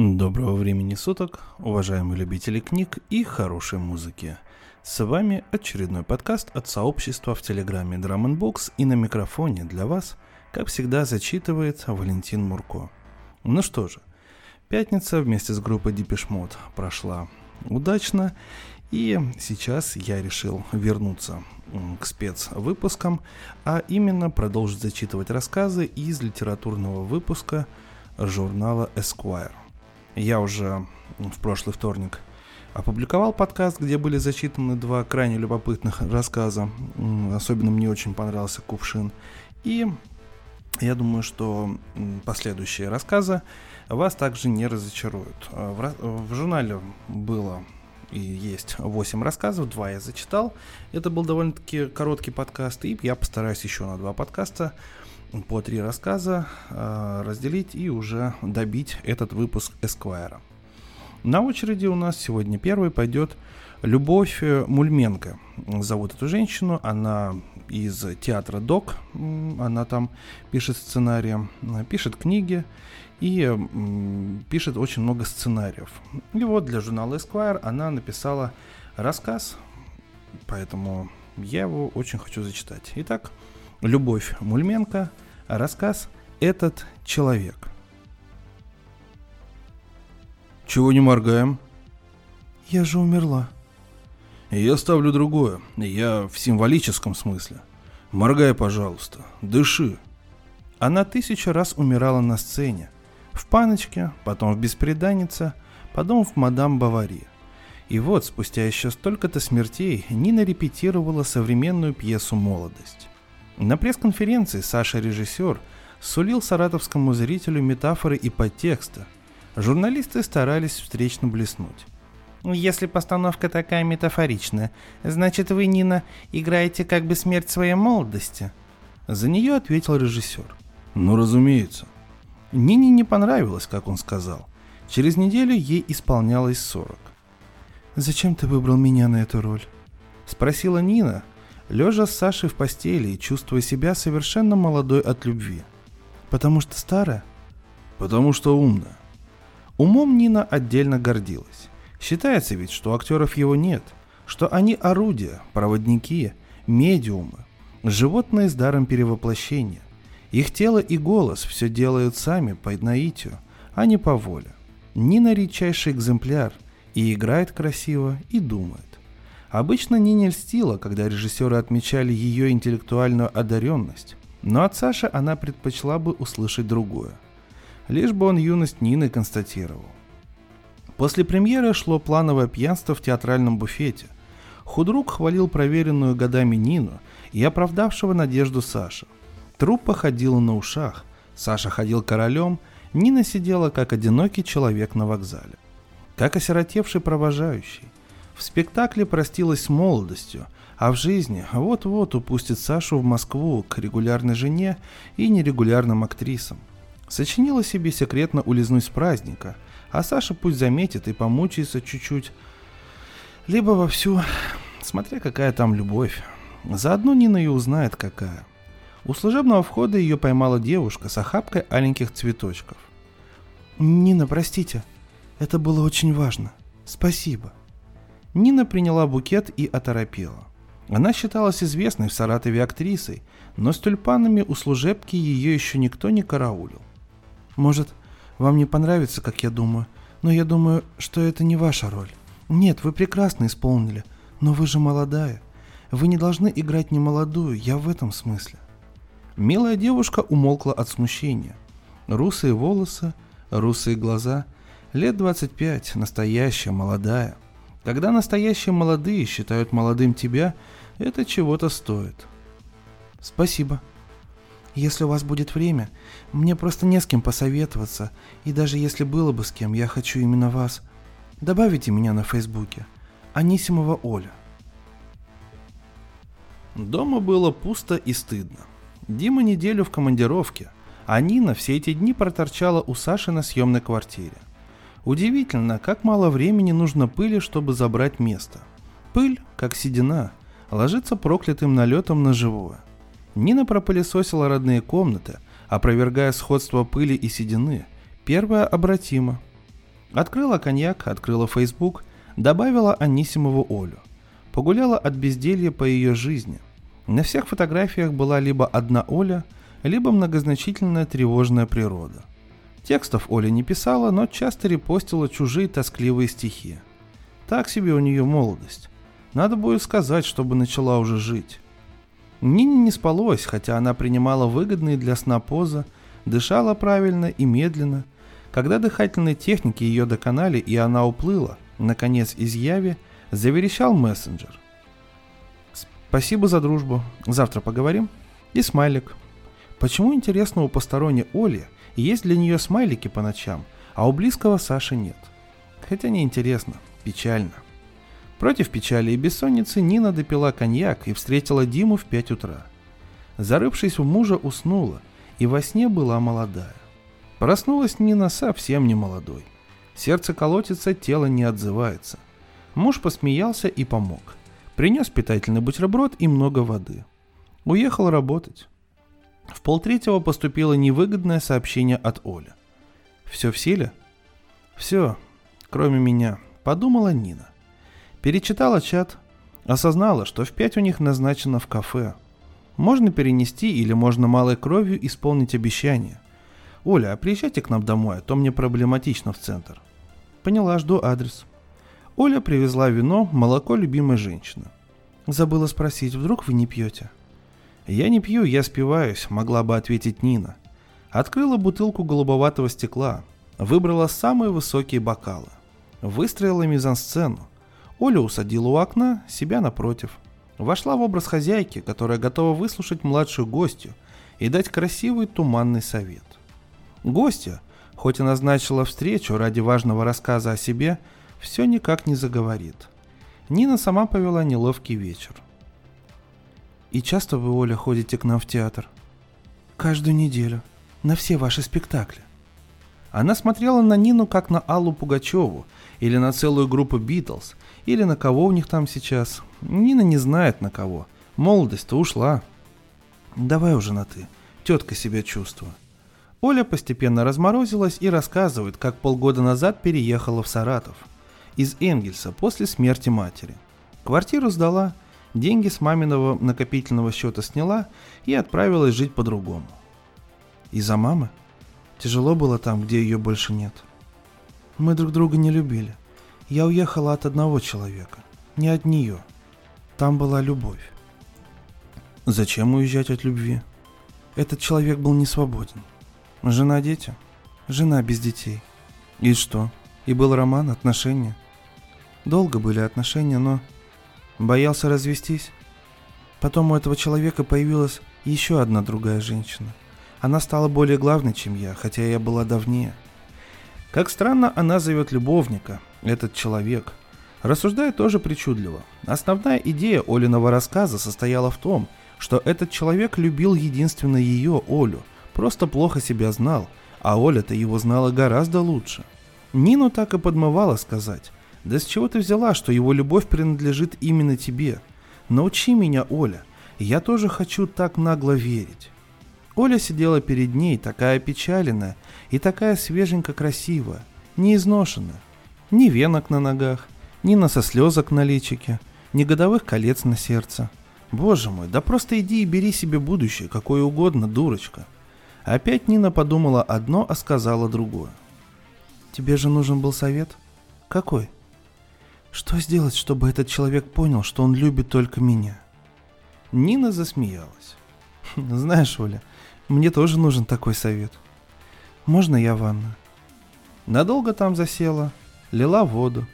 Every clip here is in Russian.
Доброго времени суток, уважаемые любители книг и хорошей музыки. С вами очередной подкаст от сообщества в Телеграме Drum Box и на микрофоне для вас, как всегда, зачитывает Валентин Мурко. Ну что же, пятница вместе с группой Depeche прошла удачно, и сейчас я решил вернуться к спецвыпускам, а именно продолжить зачитывать рассказы из литературного выпуска журнала Esquire. Я уже в прошлый вторник опубликовал подкаст, где были зачитаны два крайне любопытных рассказа. Особенно мне очень понравился «Кувшин». И я думаю, что последующие рассказы вас также не разочаруют. В, в журнале было и есть 8 рассказов, 2 я зачитал. Это был довольно-таки короткий подкаст, и я постараюсь еще на два подкаста по три рассказа э, разделить и уже добить этот выпуск Эсквайра. На очереди у нас сегодня первый пойдет Любовь Мульменко. Зовут эту женщину, она из театра ДОК, она там пишет сценарии, пишет книги и пишет очень много сценариев. И вот для журнала Esquire она написала рассказ, поэтому я его очень хочу зачитать. Итак, Любовь Мульменко, рассказ «Этот человек». Чего не моргаем? Я же умерла. Я ставлю другое. Я в символическом смысле. Моргай, пожалуйста. Дыши. Она тысячу раз умирала на сцене. В паночке, потом в беспреданнице, потом в мадам Бавари. И вот, спустя еще столько-то смертей, Нина репетировала современную пьесу «Молодость». На пресс-конференции Саша режиссер сулил саратовскому зрителю метафоры и подтексты. Журналисты старались встречно блеснуть. Если постановка такая метафоричная, значит вы, Нина, играете как бы смерть своей молодости? За нее ответил режиссер. Ну, разумеется. Нине не понравилось, как он сказал. Через неделю ей исполнялось 40. «Зачем ты выбрал меня на эту роль?» Спросила Нина, лежа с Сашей в постели и чувствуя себя совершенно молодой от любви. Потому что старая? Потому что умная. Умом Нина отдельно гордилась. Считается ведь, что актеров его нет, что они орудия, проводники, медиумы, животные с даром перевоплощения. Их тело и голос все делают сами по наитию, а не по воле. Нина редчайший экземпляр и играет красиво, и думает. Обычно Нине льстила, когда режиссеры отмечали ее интеллектуальную одаренность, но от Саши она предпочла бы услышать другое. Лишь бы он юность Нины констатировал. После премьеры шло плановое пьянство в театральном буфете. Худрук хвалил проверенную годами Нину и оправдавшего надежду Саша. Труппа ходила на ушах, Саша ходил королем, Нина сидела как одинокий человек на вокзале. Как осиротевший провожающий. В спектакле простилась с молодостью, а в жизни вот-вот упустит Сашу в Москву к регулярной жене и нерегулярным актрисам. Сочинила себе секретно улизнуть с праздника, а Саша пусть заметит и помучается чуть-чуть. Либо вовсю, смотря какая там любовь. Заодно Нина и узнает какая. У служебного входа ее поймала девушка с охапкой аленьких цветочков. «Нина, простите, это было очень важно. Спасибо». Нина приняла букет и оторопела. Она считалась известной в Саратове актрисой, но с тюльпанами у служебки ее еще никто не караулил. «Может, вам не понравится, как я думаю, но я думаю, что это не ваша роль. Нет, вы прекрасно исполнили, но вы же молодая. Вы не должны играть не молодую, я в этом смысле». Милая девушка умолкла от смущения. Русые волосы, русые глаза, лет 25, настоящая, молодая – когда настоящие молодые считают молодым тебя, это чего-то стоит. Спасибо. Если у вас будет время, мне просто не с кем посоветоваться, и даже если было бы с кем, я хочу именно вас. Добавите меня на Фейсбуке. Анисимова Оля. Дома было пусто и стыдно. Дима неделю в командировке, а Нина все эти дни проторчала у Саши на съемной квартире. Удивительно, как мало времени нужно пыли, чтобы забрать место. Пыль, как седина, ложится проклятым налетом на живое. Нина пропылесосила родные комнаты, опровергая сходство пыли и седины. Первая обратима. Открыла коньяк, открыла Facebook, добавила Анисимову Олю. Погуляла от безделья по ее жизни. На всех фотографиях была либо одна Оля, либо многозначительная тревожная природа. Текстов Оля не писала, но часто репостила чужие тоскливые стихи. Так себе у нее молодость. Надо будет сказать, чтобы начала уже жить. Нине не спалось, хотя она принимала выгодные для сна позы, дышала правильно и медленно. Когда дыхательные техники ее доконали и она уплыла, наконец из яви, заверещал мессенджер. «Спасибо за дружбу. Завтра поговорим?» И смайлик. Почему, интересно, у посторонней Оли есть для нее смайлики по ночам, а у близкого Саши нет? Хотя не интересно, печально. Против печали и бессонницы Нина допила коньяк и встретила Диму в 5 утра. Зарывшись в мужа, уснула, и во сне была молодая. Проснулась Нина совсем не молодой. Сердце колотится, тело не отзывается. Муж посмеялся и помог. Принес питательный бутерброд и много воды. Уехал работать. В полтретьего поступило невыгодное сообщение от Оли. «Все в силе?» «Все, кроме меня», — подумала Нина. Перечитала чат, осознала, что в пять у них назначено в кафе. Можно перенести или можно малой кровью исполнить обещание. Оля, а приезжайте к нам домой, а то мне проблематично в центр. Поняла, жду адрес. Оля привезла вино, молоко любимой женщины. Забыла спросить, вдруг вы не пьете? Я не пью, я спиваюсь, могла бы ответить Нина. Открыла бутылку голубоватого стекла, выбрала самые высокие бокалы. Выстроила мизансцену, Оля усадила у окна, себя напротив. Вошла в образ хозяйки, которая готова выслушать младшую гостью и дать красивый туманный совет. Гостья, хоть и назначила встречу ради важного рассказа о себе, все никак не заговорит. Нина сама повела неловкий вечер. «И часто вы, Оля, ходите к нам в театр?» «Каждую неделю. На все ваши спектакли». Она смотрела на Нину как на Аллу Пугачеву или на целую группу Битлз, или на кого у них там сейчас. Нина не знает на кого. Молодость-то ушла. Давай уже на «ты». Тетка себя чувствует. Оля постепенно разморозилась и рассказывает, как полгода назад переехала в Саратов. Из Энгельса после смерти матери. Квартиру сдала, деньги с маминого накопительного счета сняла и отправилась жить по-другому. Из-за мамы? Тяжело было там, где ее больше нет. Мы друг друга не любили. Я уехала от одного человека, не от нее. Там была любовь. Зачем уезжать от любви? Этот человек был не свободен. Жена, дети? Жена без детей. И что? И был роман, отношения? Долго были отношения, но... Боялся развестись? Потом у этого человека появилась еще одна другая женщина. Она стала более главной, чем я, хотя я была давнее. Как странно она зовет любовника, этот человек. Рассуждает тоже причудливо. Основная идея Олиного рассказа состояла в том, что этот человек любил единственно ее, Олю, просто плохо себя знал, а Оля-то его знала гораздо лучше. Нину так и подмывала сказать, да с чего ты взяла, что его любовь принадлежит именно тебе? Научи меня, Оля, я тоже хочу так нагло верить. Оля сидела перед ней, такая опечаленная и такая свеженько красивая, неизношенная. Ни венок на ногах, ни носослезок на личике, ни годовых колец на сердце. Боже мой, да просто иди и бери себе будущее, какое угодно, дурочка. Опять Нина подумала одно, а сказала другое. Тебе же нужен был совет? Какой? Что сделать, чтобы этот человек понял, что он любит только меня? Нина засмеялась. Знаешь, Оля, мне тоже нужен такой совет. Можно я ванна? Надолго там засела, лила воду.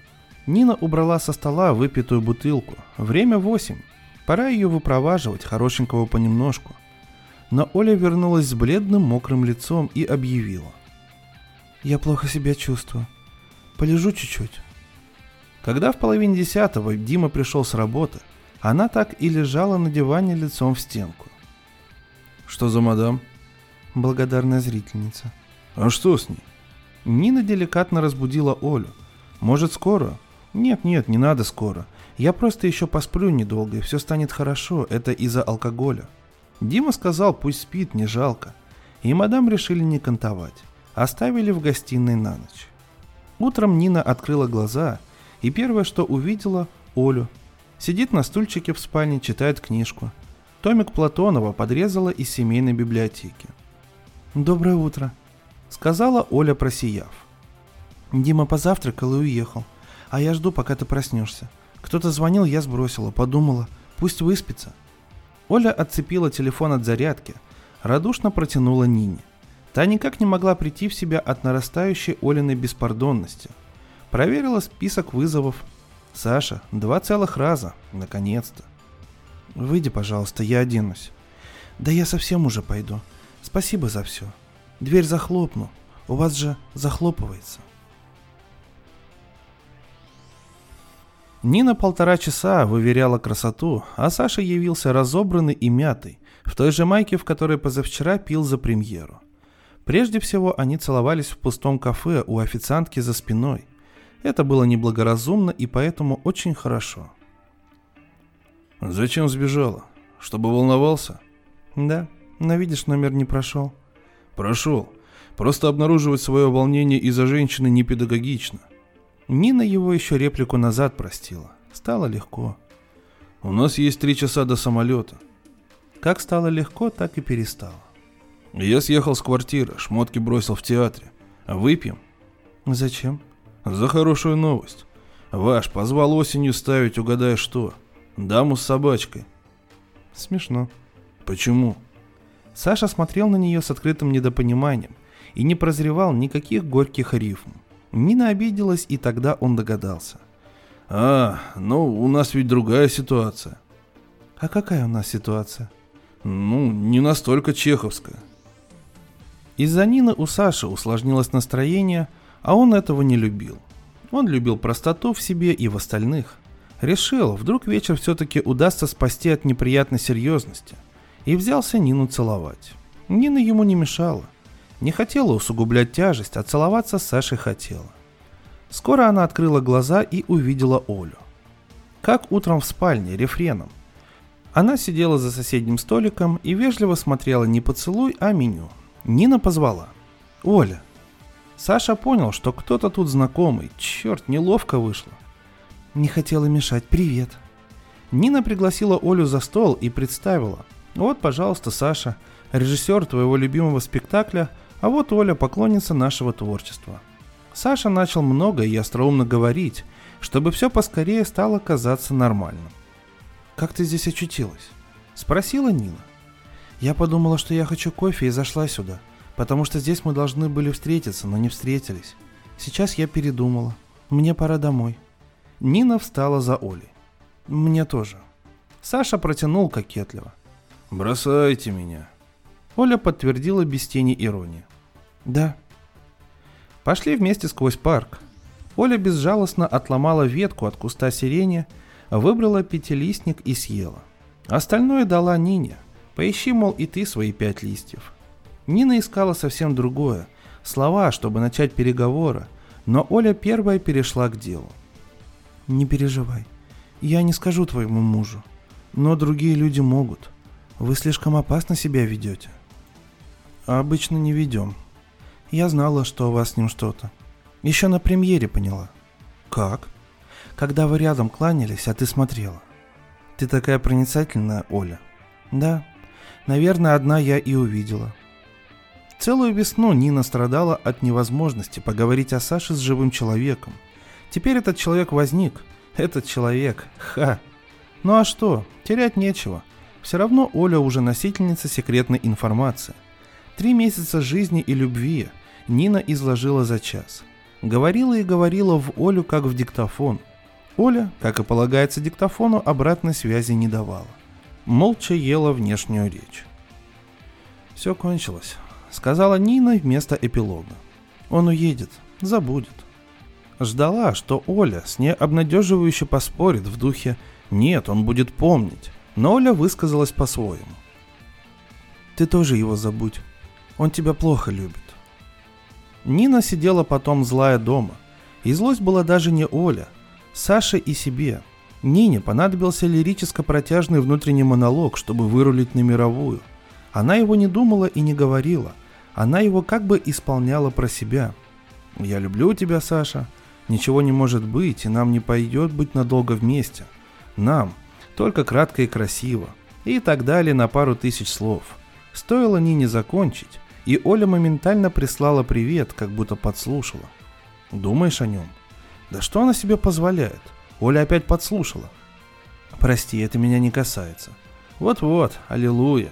Нина убрала со стола выпитую бутылку. Время восемь. Пора ее выпроваживать, хорошенького понемножку. Но Оля вернулась с бледным мокрым лицом и объявила. «Я плохо себя чувствую. Полежу чуть-чуть». Когда в половине десятого Дима пришел с работы, она так и лежала на диване лицом в стенку. «Что за мадам?» Благодарная зрительница. «А что с ней?» Нина деликатно разбудила Олю – может, скоро? Нет, нет, не надо скоро. Я просто еще посплю недолго, и все станет хорошо. Это из-за алкоголя. Дима сказал, пусть спит, не жалко. И мадам решили не кантовать. Оставили в гостиной на ночь. Утром Нина открыла глаза и первое, что увидела – Олю. Сидит на стульчике в спальне, читает книжку. Томик Платонова подрезала из семейной библиотеки. «Доброе утро», – сказала Оля, просияв. Дима позавтракал и уехал, а я жду, пока ты проснешься. Кто-то звонил, я сбросила, подумала, пусть выспится. Оля отцепила телефон от зарядки, радушно протянула Нине. Та никак не могла прийти в себя от нарастающей Олиной беспардонности. Проверила список вызовов. Саша, два целых раза, наконец-то. Выйди, пожалуйста, я оденусь. Да я совсем уже пойду. Спасибо за все. Дверь захлопну. У вас же захлопывается. Нина полтора часа выверяла красоту, а Саша явился разобранный и мятый, в той же майке, в которой позавчера пил за премьеру. Прежде всего, они целовались в пустом кафе у официантки за спиной. Это было неблагоразумно и поэтому очень хорошо. «Зачем сбежала? Чтобы волновался?» «Да, но видишь, номер не прошел». «Прошел. Просто обнаруживать свое волнение из-за женщины не педагогично». Нина его еще реплику назад простила. Стало легко. «У нас есть три часа до самолета». Как стало легко, так и перестало. Я съехал с квартиры, шмотки бросил в театре. Выпьем? Зачем? За хорошую новость. Ваш позвал осенью ставить, угадай что. Даму с собачкой. Смешно. Почему? Саша смотрел на нее с открытым недопониманием и не прозревал никаких горьких рифм. Нина обиделась, и тогда он догадался. «А, ну, у нас ведь другая ситуация». «А какая у нас ситуация?» «Ну, не настолько чеховская». Из-за Нины у Саши усложнилось настроение, а он этого не любил. Он любил простоту в себе и в остальных. Решил, вдруг вечер все-таки удастся спасти от неприятной серьезности. И взялся Нину целовать. Нина ему не мешала. Не хотела усугублять тяжесть, а целоваться Сашей хотела. Скоро она открыла глаза и увидела Олю. Как утром в спальне, рефреном. Она сидела за соседним столиком и вежливо смотрела не поцелуй, а меню – Нина позвала. «Оля». Саша понял, что кто-то тут знакомый. Черт, неловко вышло. Не хотела мешать. Привет. Нина пригласила Олю за стол и представила. Вот, пожалуйста, Саша, режиссер твоего любимого спектакля, а вот Оля, поклонница нашего творчества. Саша начал много и остроумно говорить, чтобы все поскорее стало казаться нормальным. «Как ты здесь очутилась?» – спросила Нина. Я подумала, что я хочу кофе и зашла сюда, потому что здесь мы должны были встретиться, но не встретились. Сейчас я передумала. Мне пора домой. Нина встала за Олей. Мне тоже. Саша протянул кокетливо. «Бросайте меня». Оля подтвердила без тени иронии. «Да». Пошли вместе сквозь парк. Оля безжалостно отломала ветку от куста сирени, выбрала пятилистник и съела. Остальное дала Нине. Поищи, мол, и ты свои пять листьев. Нина искала совсем другое. Слова, чтобы начать переговоры, но Оля первая перешла к делу. Не переживай. Я не скажу твоему мужу. Но другие люди могут. Вы слишком опасно себя ведете. А обычно не ведем. Я знала, что у вас с ним что-то. Еще на премьере поняла. Как? Когда вы рядом кланялись, а ты смотрела. Ты такая проницательная, Оля. Да, Наверное, одна я и увидела. Целую весну Нина страдала от невозможности поговорить о Саше с живым человеком. Теперь этот человек возник. Этот человек. Ха. Ну а что? Терять нечего. Все равно Оля уже носительница секретной информации. Три месяца жизни и любви Нина изложила за час. Говорила и говорила в Олю как в диктофон. Оля, как и полагается диктофону, обратной связи не давала молча ела внешнюю речь. «Все кончилось», — сказала Нина вместо эпилога. «Он уедет, забудет». Ждала, что Оля с ней обнадеживающе поспорит в духе «нет, он будет помнить», но Оля высказалась по-своему. «Ты тоже его забудь, он тебя плохо любит». Нина сидела потом злая дома, и злость была даже не Оля, Саше и себе — Нине понадобился лирическо-протяжный внутренний монолог, чтобы вырулить на мировую. Она его не думала и не говорила. Она его как бы исполняла про себя. Я люблю тебя, Саша. Ничего не может быть, и нам не пойдет быть надолго вместе. Нам. Только кратко и красиво. И так далее на пару тысяч слов. Стоило Нине закончить, и Оля моментально прислала привет, как будто подслушала. Думаешь о нем? Да что она себе позволяет? Оля опять подслушала. Прости, это меня не касается. Вот-вот, аллилуйя.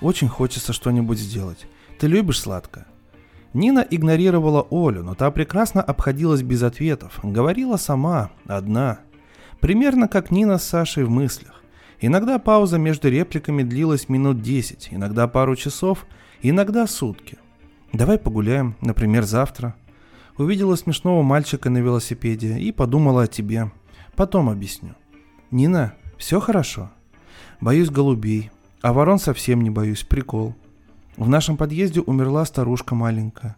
Очень хочется что-нибудь сделать. Ты любишь сладкое? Нина игнорировала Олю, но та прекрасно обходилась без ответов. Говорила сама, одна. Примерно как Нина с Сашей в мыслях. Иногда пауза между репликами длилась минут 10, иногда пару часов, иногда сутки. Давай погуляем, например, завтра. Увидела смешного мальчика на велосипеде и подумала о тебе. Потом объясню. Нина, все хорошо? Боюсь голубей, а ворон совсем не боюсь, прикол. В нашем подъезде умерла старушка маленькая.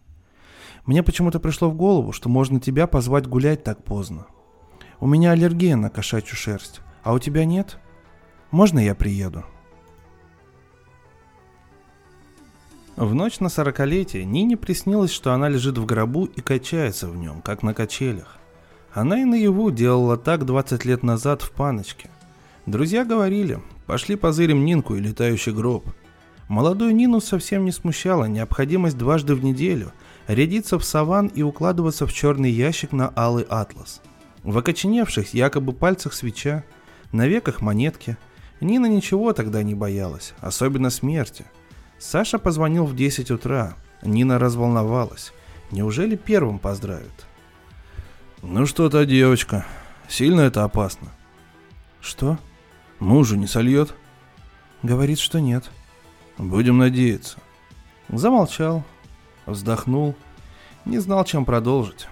Мне почему-то пришло в голову, что можно тебя позвать гулять так поздно. У меня аллергия на кошачью шерсть, а у тебя нет? Можно я приеду?» В ночь на сорокалетие Нине приснилось, что она лежит в гробу и качается в нем, как на качелях. Она и наяву делала так 20 лет назад в паночке. Друзья говорили, пошли позырим Нинку и летающий гроб – Молодую Нину совсем не смущала необходимость дважды в неделю рядиться в саван и укладываться в черный ящик на алый атлас. В окоченевших якобы пальцах свеча, на веках монетки. Нина ничего тогда не боялась, особенно смерти. Саша позвонил в 10 утра. Нина разволновалась. Неужели первым поздравит? Ну что то девочка, сильно это опасно. Что? Мужу не сольет? Говорит, что нет. Будем надеяться. Замолчал, вздохнул, не знал, чем продолжить.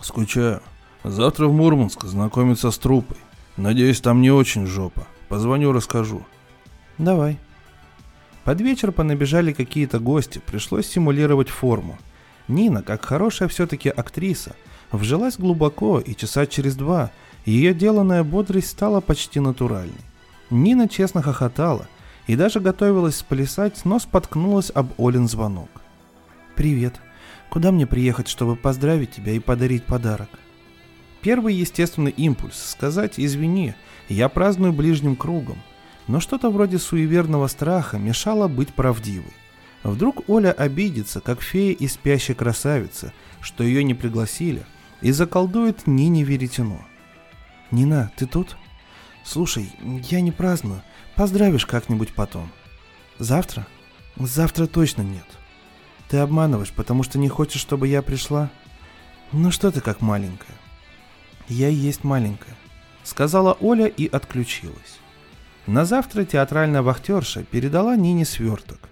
Скучаю. Завтра в Мурманск знакомиться с трупой. Надеюсь, там не очень жопа. Позвоню, расскажу. Давай. Под вечер понабежали какие-то гости, пришлось симулировать форму. Нина, как хорошая все-таки актриса, вжилась глубоко, и часа через два ее деланная бодрость стала почти натуральной. Нина честно хохотала – и даже готовилась сплясать, но споткнулась об Олин звонок. «Привет. Куда мне приехать, чтобы поздравить тебя и подарить подарок?» Первый естественный импульс – сказать «извини, я праздную ближним кругом», но что-то вроде суеверного страха мешало быть правдивой. Вдруг Оля обидится, как фея и спящая красавица, что ее не пригласили, и заколдует Нине Веретено. «Нина, ты тут?» «Слушай, я не праздную, Поздравишь как-нибудь потом. Завтра? Завтра точно нет. Ты обманываешь, потому что не хочешь, чтобы я пришла? Ну что ты как маленькая? Я и есть маленькая, сказала Оля и отключилась. На завтра театральная вахтерша передала Нине сверток.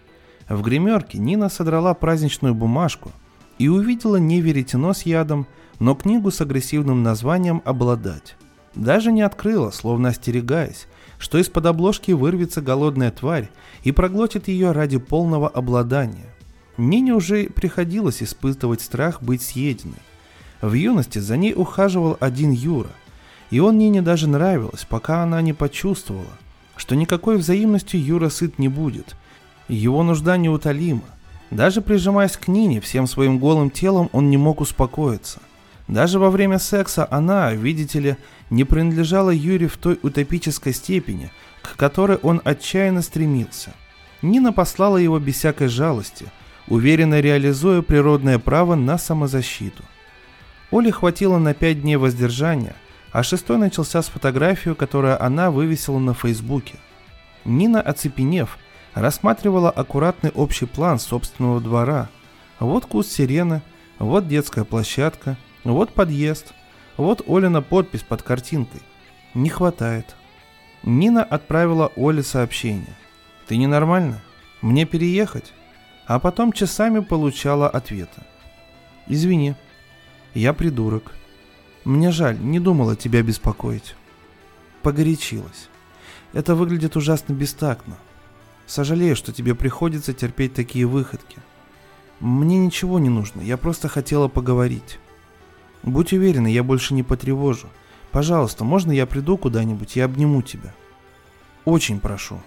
В гримерке Нина содрала праздничную бумажку и увидела не веретено с ядом, но книгу с агрессивным названием «Обладать». Даже не открыла, словно остерегаясь, что из-под обложки вырвется голодная тварь и проглотит ее ради полного обладания. Нине уже приходилось испытывать страх быть съеденной. В юности за ней ухаживал один Юра, и он Нине даже нравилось, пока она не почувствовала, что никакой взаимностью Юра сыт не будет. Его нужда неутолима. Даже прижимаясь к Нине всем своим голым телом, он не мог успокоиться. Даже во время секса она, видите ли, не принадлежала Юре в той утопической степени, к которой он отчаянно стремился. Нина послала его без всякой жалости, уверенно реализуя природное право на самозащиту. Оле хватило на пять дней воздержания, а шестой начался с фотографию, которую она вывесила на Фейсбуке. Нина, оцепенев, рассматривала аккуратный общий план собственного двора. Вот куст сирены, вот детская площадка – вот подъезд. Вот Олина подпись под картинкой. Не хватает. Нина отправила Оле сообщение. Ты ненормально? Мне переехать? А потом часами получала ответа. Извини. Я придурок. Мне жаль, не думала тебя беспокоить. Погорячилась. Это выглядит ужасно бестактно. Сожалею, что тебе приходится терпеть такие выходки. Мне ничего не нужно, я просто хотела поговорить. Будь уверена, я больше не потревожу. Пожалуйста, можно я приду куда-нибудь и обниму тебя? Очень прошу.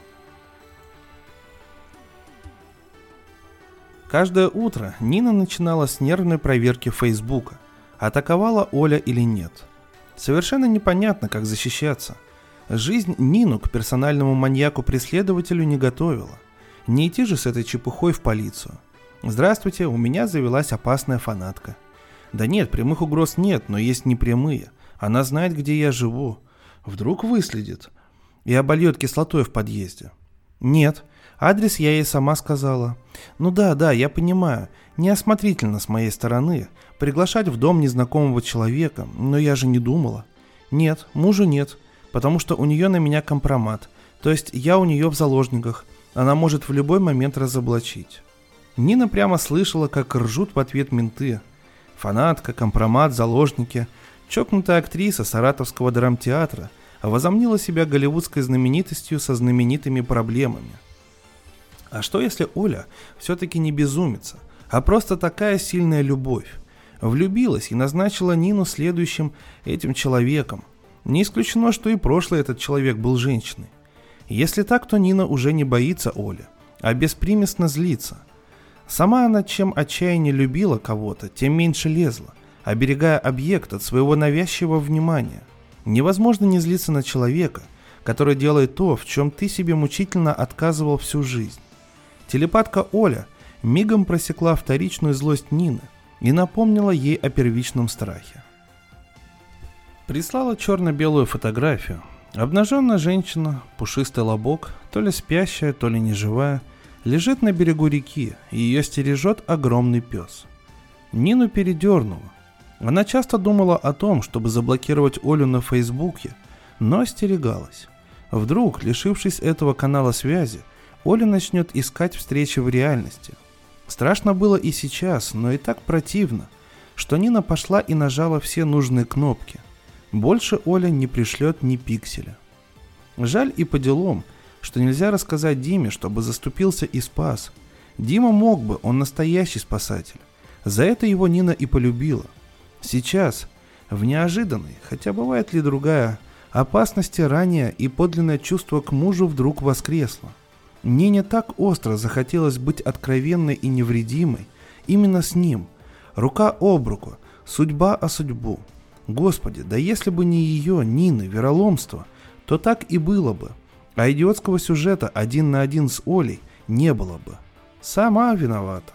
Каждое утро Нина начинала с нервной проверки Фейсбука, атаковала Оля или нет. Совершенно непонятно, как защищаться. Жизнь Нину к персональному маньяку-преследователю не готовила. Не идти же с этой чепухой в полицию. Здравствуйте, у меня завелась опасная фанатка. Да нет, прямых угроз нет, но есть непрямые. Она знает, где я живу. Вдруг выследит. И обольет кислотой в подъезде. Нет, адрес я ей сама сказала. Ну да, да, я понимаю. Неосмотрительно с моей стороны приглашать в дом незнакомого человека, но я же не думала. Нет, мужа нет, потому что у нее на меня компромат. То есть я у нее в заложниках. Она может в любой момент разоблачить. Нина прямо слышала, как ржут в ответ менты. Фанатка, компромат, заложники. Чокнутая актриса Саратовского драмтеатра возомнила себя голливудской знаменитостью со знаменитыми проблемами. А что если Оля все-таки не безумица, а просто такая сильная любовь? Влюбилась и назначила Нину следующим этим человеком. Не исключено, что и прошлый этот человек был женщиной. Если так, то Нина уже не боится Оли, а беспримесно злится. Сама она чем отчаяннее любила кого-то, тем меньше лезла, оберегая объект от своего навязчивого внимания. Невозможно не злиться на человека, который делает то, в чем ты себе мучительно отказывал всю жизнь. Телепатка Оля мигом просекла вторичную злость Нины и напомнила ей о первичном страхе. Прислала черно-белую фотографию. Обнаженная женщина, пушистый лобок, то ли спящая, то ли неживая, лежит на берегу реки, и ее стережет огромный пес. Нину передернула. Она часто думала о том, чтобы заблокировать Олю на Фейсбуке, но остерегалась. Вдруг, лишившись этого канала связи, Оля начнет искать встречи в реальности. Страшно было и сейчас, но и так противно, что Нина пошла и нажала все нужные кнопки. Больше Оля не пришлет ни пикселя. Жаль и по делам, что нельзя рассказать Диме, чтобы заступился и спас. Дима мог бы, он настоящий спасатель. За это его Нина и полюбила. Сейчас, в неожиданной, хотя бывает ли другая, опасности ранее и подлинное чувство к мужу вдруг воскресло. Нине так остро захотелось быть откровенной и невредимой именно с ним. Рука об руку, судьба о судьбу. Господи, да если бы не ее, Нины, вероломство, то так и было бы. А идиотского сюжета один на один с Олей не было бы. Сама виновата.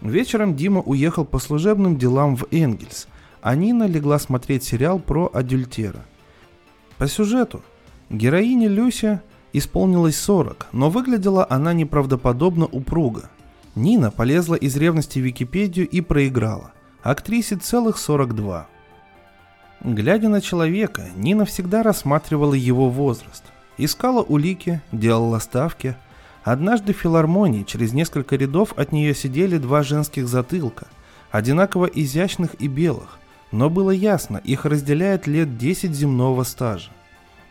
Вечером Дима уехал по служебным делам в Энгельс, а Нина легла смотреть сериал про адюльтера. По сюжету героиня Люся Исполнилось 40, но выглядела она неправдоподобно упруго. Нина полезла из ревности в Википедию и проиграла. Актрисе целых 42. Глядя на человека, Нина всегда рассматривала его возраст. Искала улики, делала ставки. Однажды в филармонии через несколько рядов от нее сидели два женских затылка, одинаково изящных и белых, но было ясно, их разделяет лет 10 земного стажа.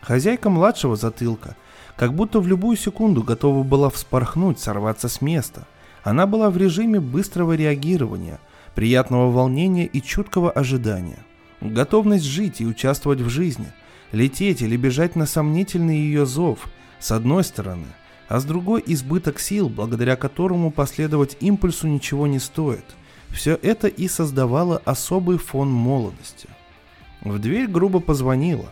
Хозяйка младшего затылка – как будто в любую секунду готова была вспорхнуть, сорваться с места. Она была в режиме быстрого реагирования, приятного волнения и чуткого ожидания. Готовность жить и участвовать в жизни, лететь или бежать на сомнительный ее зов, с одной стороны, а с другой избыток сил, благодаря которому последовать импульсу ничего не стоит. Все это и создавало особый фон молодости. В дверь грубо позвонила.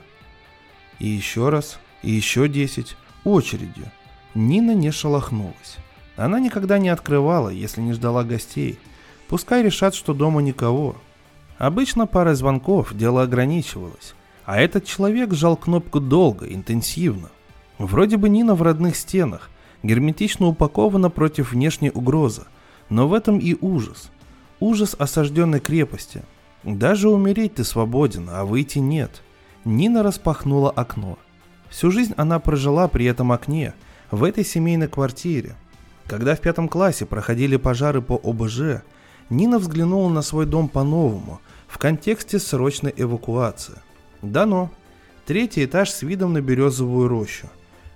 И еще раз, и еще десять очередью. Нина не шелохнулась. Она никогда не открывала, если не ждала гостей. Пускай решат, что дома никого. Обычно парой звонков дело ограничивалось. А этот человек жал кнопку долго, интенсивно. Вроде бы Нина в родных стенах, герметично упакована против внешней угрозы. Но в этом и ужас. Ужас осажденной крепости. Даже умереть ты свободен, а выйти нет. Нина распахнула окно – Всю жизнь она прожила при этом окне, в этой семейной квартире. Когда в пятом классе проходили пожары по ОБЖ, Нина взглянула на свой дом по-новому, в контексте срочной эвакуации. Дано. Третий этаж с видом на березовую рощу.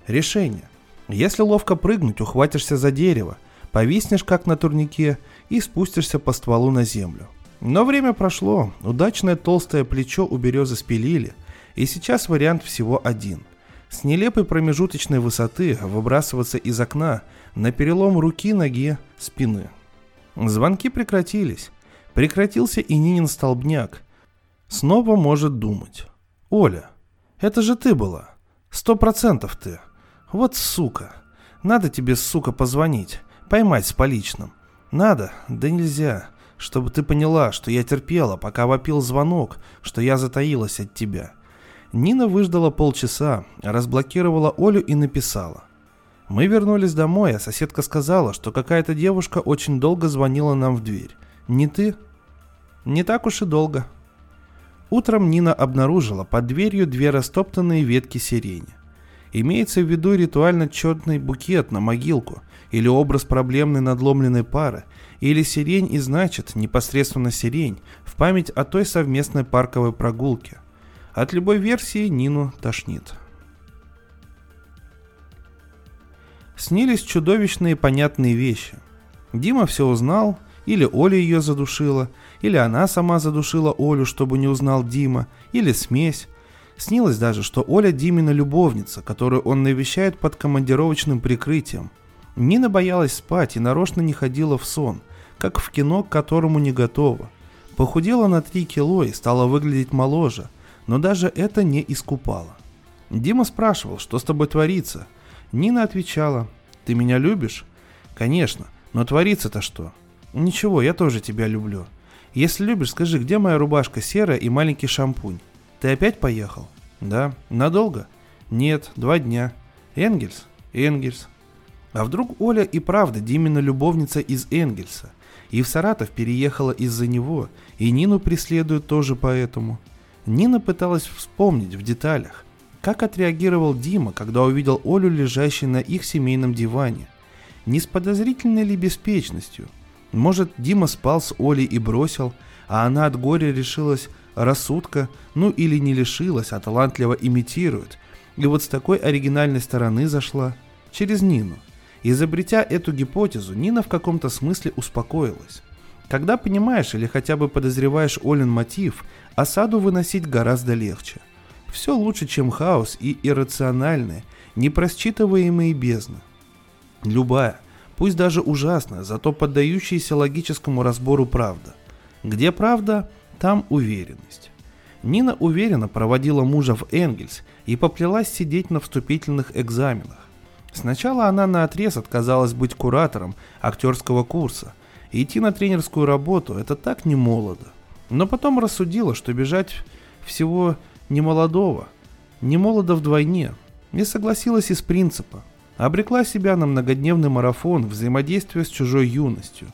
Решение. Если ловко прыгнуть, ухватишься за дерево, повиснешь как на турнике и спустишься по стволу на землю. Но время прошло, удачное толстое плечо у березы спилили, и сейчас вариант всего один – с нелепой промежуточной высоты выбрасываться из окна на перелом руки, ноги, спины. Звонки прекратились. Прекратился и Нинин столбняк. Снова может думать. Оля, это же ты была. Сто процентов ты. Вот сука. Надо тебе, сука, позвонить. Поймать с поличным. Надо? Да нельзя. Чтобы ты поняла, что я терпела, пока вопил звонок, что я затаилась от тебя. Нина выждала полчаса, разблокировала Олю и написала. Мы вернулись домой, а соседка сказала, что какая-то девушка очень долго звонила нам в дверь. Не ты? Не так уж и долго. Утром Нина обнаружила под дверью две растоптанные ветки сирени. Имеется в виду ритуально черный букет на могилку, или образ проблемной надломленной пары, или сирень и значит непосредственно сирень в память о той совместной парковой прогулке. От любой версии Нину тошнит. Снились чудовищные понятные вещи. Дима все узнал, или Оля ее задушила, или она сама задушила Олю, чтобы не узнал Дима, или смесь. Снилось даже, что Оля Димина любовница, которую он навещает под командировочным прикрытием. Нина боялась спать и нарочно не ходила в сон, как в кино, к которому не готова. Похудела на 3 кило и стала выглядеть моложе, но даже это не искупало. Дима спрашивал, что с тобой творится. Нина отвечала, ты меня любишь? Конечно, но творится-то что? Ничего, я тоже тебя люблю. Если любишь, скажи, где моя рубашка серая и маленький шампунь? Ты опять поехал? Да. Надолго? Нет, два дня. Энгельс? Энгельс. А вдруг Оля и правда Димина любовница из Энгельса? И в Саратов переехала из-за него, и Нину преследуют тоже поэтому. Нина пыталась вспомнить в деталях, как отреагировал Дима, когда увидел Олю, лежащей на их семейном диване. Не с подозрительной ли беспечностью – может, Дима спал с Олей и бросил, а она от горя решилась рассудка, ну или не лишилась, а талантливо имитирует. И вот с такой оригинальной стороны зашла через Нину. Изобретя эту гипотезу, Нина в каком-то смысле успокоилась. Когда понимаешь или хотя бы подозреваешь Олин мотив, осаду выносить гораздо легче. Все лучше, чем хаос и иррациональные, непросчитываемые бездны. Любая, пусть даже ужасно, зато поддающаяся логическому разбору правда. Где правда, там уверенность. Нина уверенно проводила мужа в Энгельс и поплелась сидеть на вступительных экзаменах. Сначала она на отрез отказалась быть куратором актерского курса. И идти на тренерскую работу – это так не молодо. Но потом рассудила, что бежать всего не молодого, не молодо вдвойне. И согласилась из принципа – обрекла себя на многодневный марафон взаимодействия с чужой юностью.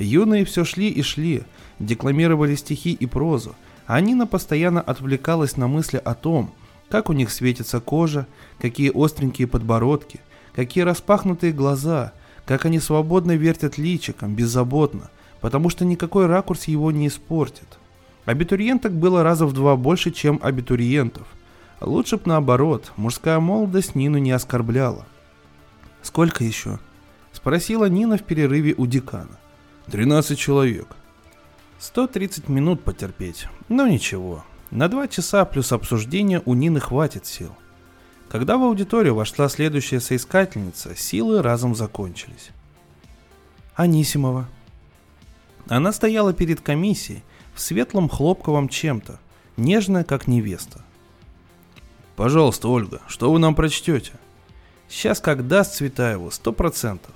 Юные все шли и шли, декламировали стихи и прозу, а Нина постоянно отвлекалась на мысли о том, как у них светится кожа, какие остренькие подбородки, какие распахнутые глаза, как они свободно вертят личиком, беззаботно, потому что никакой ракурс его не испортит. Абитуриенток было раза в два больше, чем абитуриентов. Лучше б наоборот, мужская молодость Нину не оскорбляла. «Сколько еще?» – спросила Нина в перерыве у декана. «Тринадцать человек». «Сто тридцать минут потерпеть. Но ничего. На два часа плюс обсуждение у Нины хватит сил». Когда в аудиторию вошла следующая соискательница, силы разом закончились. Анисимова. Она стояла перед комиссией в светлом хлопковом чем-то, нежная, как невеста. «Пожалуйста, Ольга, что вы нам прочтете?» Сейчас как даст Цветаеву, сто процентов.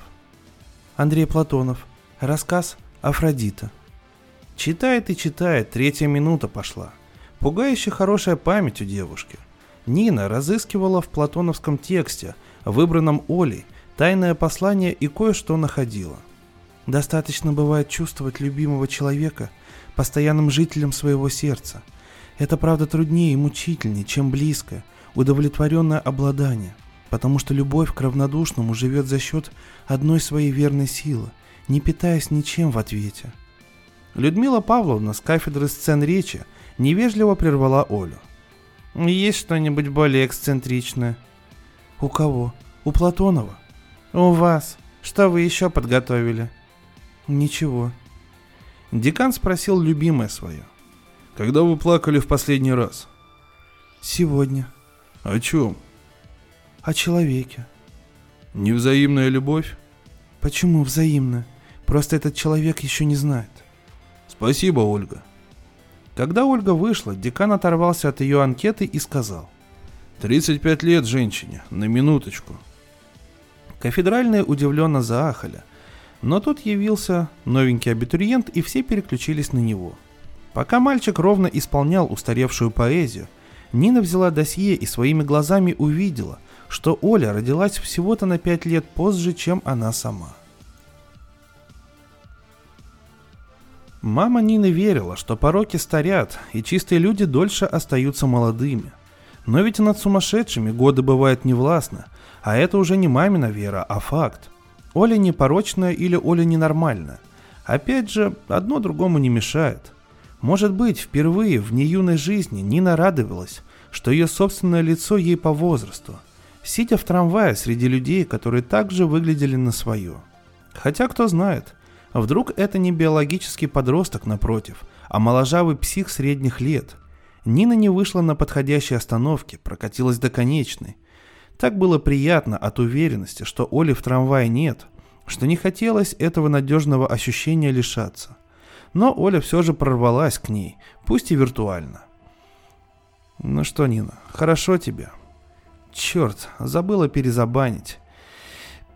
Андрей Платонов. Рассказ Афродита. Читает и читает, третья минута пошла. Пугающе хорошая память у девушки. Нина разыскивала в платоновском тексте, выбранном Олей, тайное послание и кое-что находила. Достаточно бывает чувствовать любимого человека постоянным жителем своего сердца. Это правда труднее и мучительнее, чем близкое, удовлетворенное обладание – потому что любовь к равнодушному живет за счет одной своей верной силы, не питаясь ничем в ответе. Людмила Павловна с кафедры сцен речи невежливо прервала Олю. «Есть что-нибудь более эксцентричное?» «У кого? У Платонова?» «У вас. Что вы еще подготовили?» «Ничего». Декан спросил любимое свое. «Когда вы плакали в последний раз?» «Сегодня». «О чем?» О человеке. Невзаимная любовь? Почему взаимно? Просто этот человек еще не знает. Спасибо, Ольга. Когда Ольга вышла, декан оторвался от ее анкеты и сказал. 35 лет женщине, на минуточку. Кафедральные удивленно заахали. Но тут явился новенький абитуриент, и все переключились на него. Пока мальчик ровно исполнял устаревшую поэзию, Нина взяла досье и своими глазами увидела, что Оля родилась всего-то на пять лет позже, чем она сама. Мама Нины верила, что пороки старят, и чистые люди дольше остаются молодыми. Но ведь над сумасшедшими годы бывают невластны, а это уже не мамина вера, а факт. Оля непорочная или Оля ненормальная. Опять же, одно другому не мешает. Может быть, впервые в неюной жизни Нина радовалась, что ее собственное лицо ей по возрасту, сидя в трамвае среди людей, которые также выглядели на свое. Хотя кто знает, вдруг это не биологический подросток напротив, а моложавый псих средних лет. Нина не вышла на подходящей остановке, прокатилась до конечной. Так было приятно от уверенности, что Оли в трамвае нет, что не хотелось этого надежного ощущения лишаться. Но Оля все же прорвалась к ней, пусть и виртуально. «Ну что, Нина, хорошо тебе?» «Черт, забыла перезабанить».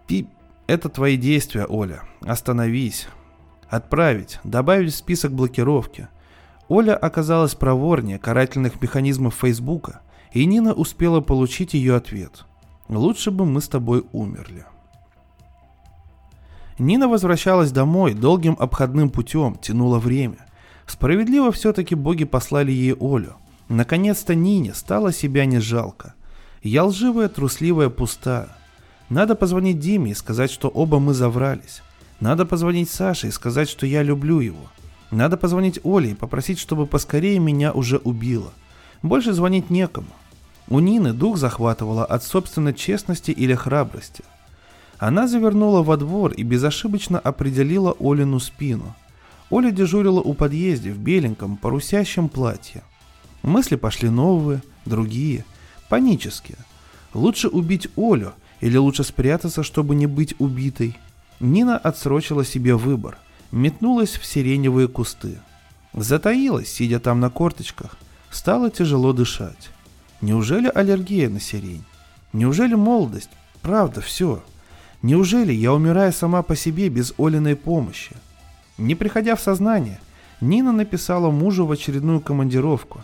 «Пи... Это твои действия, Оля. Остановись. Отправить, добавить в список блокировки». Оля оказалась проворнее карательных механизмов Фейсбука, и Нина успела получить ее ответ. «Лучше бы мы с тобой умерли». Нина возвращалась домой долгим обходным путем, тянула время. Справедливо все-таки боги послали ей Олю. Наконец-то Нине стало себя не жалко. Я лживая, трусливая, пустая. Надо позвонить Диме и сказать, что оба мы заврались. Надо позвонить Саше и сказать, что я люблю его. Надо позвонить Оле и попросить, чтобы поскорее меня уже убило. Больше звонить некому. У Нины дух захватывало от собственной честности или храбрости. Она завернула во двор и безошибочно определила Олину спину. Оля дежурила у подъезда в беленьком парусящем платье. Мысли пошли новые, другие, панические. Лучше убить Олю или лучше спрятаться, чтобы не быть убитой? Нина отсрочила себе выбор, метнулась в сиреневые кусты. Затаилась, сидя там на корточках. Стало тяжело дышать. Неужели аллергия на сирень? Неужели молодость? Правда, все. Неужели я умираю сама по себе без Олиной помощи? Не приходя в сознание, Нина написала мужу в очередную командировку.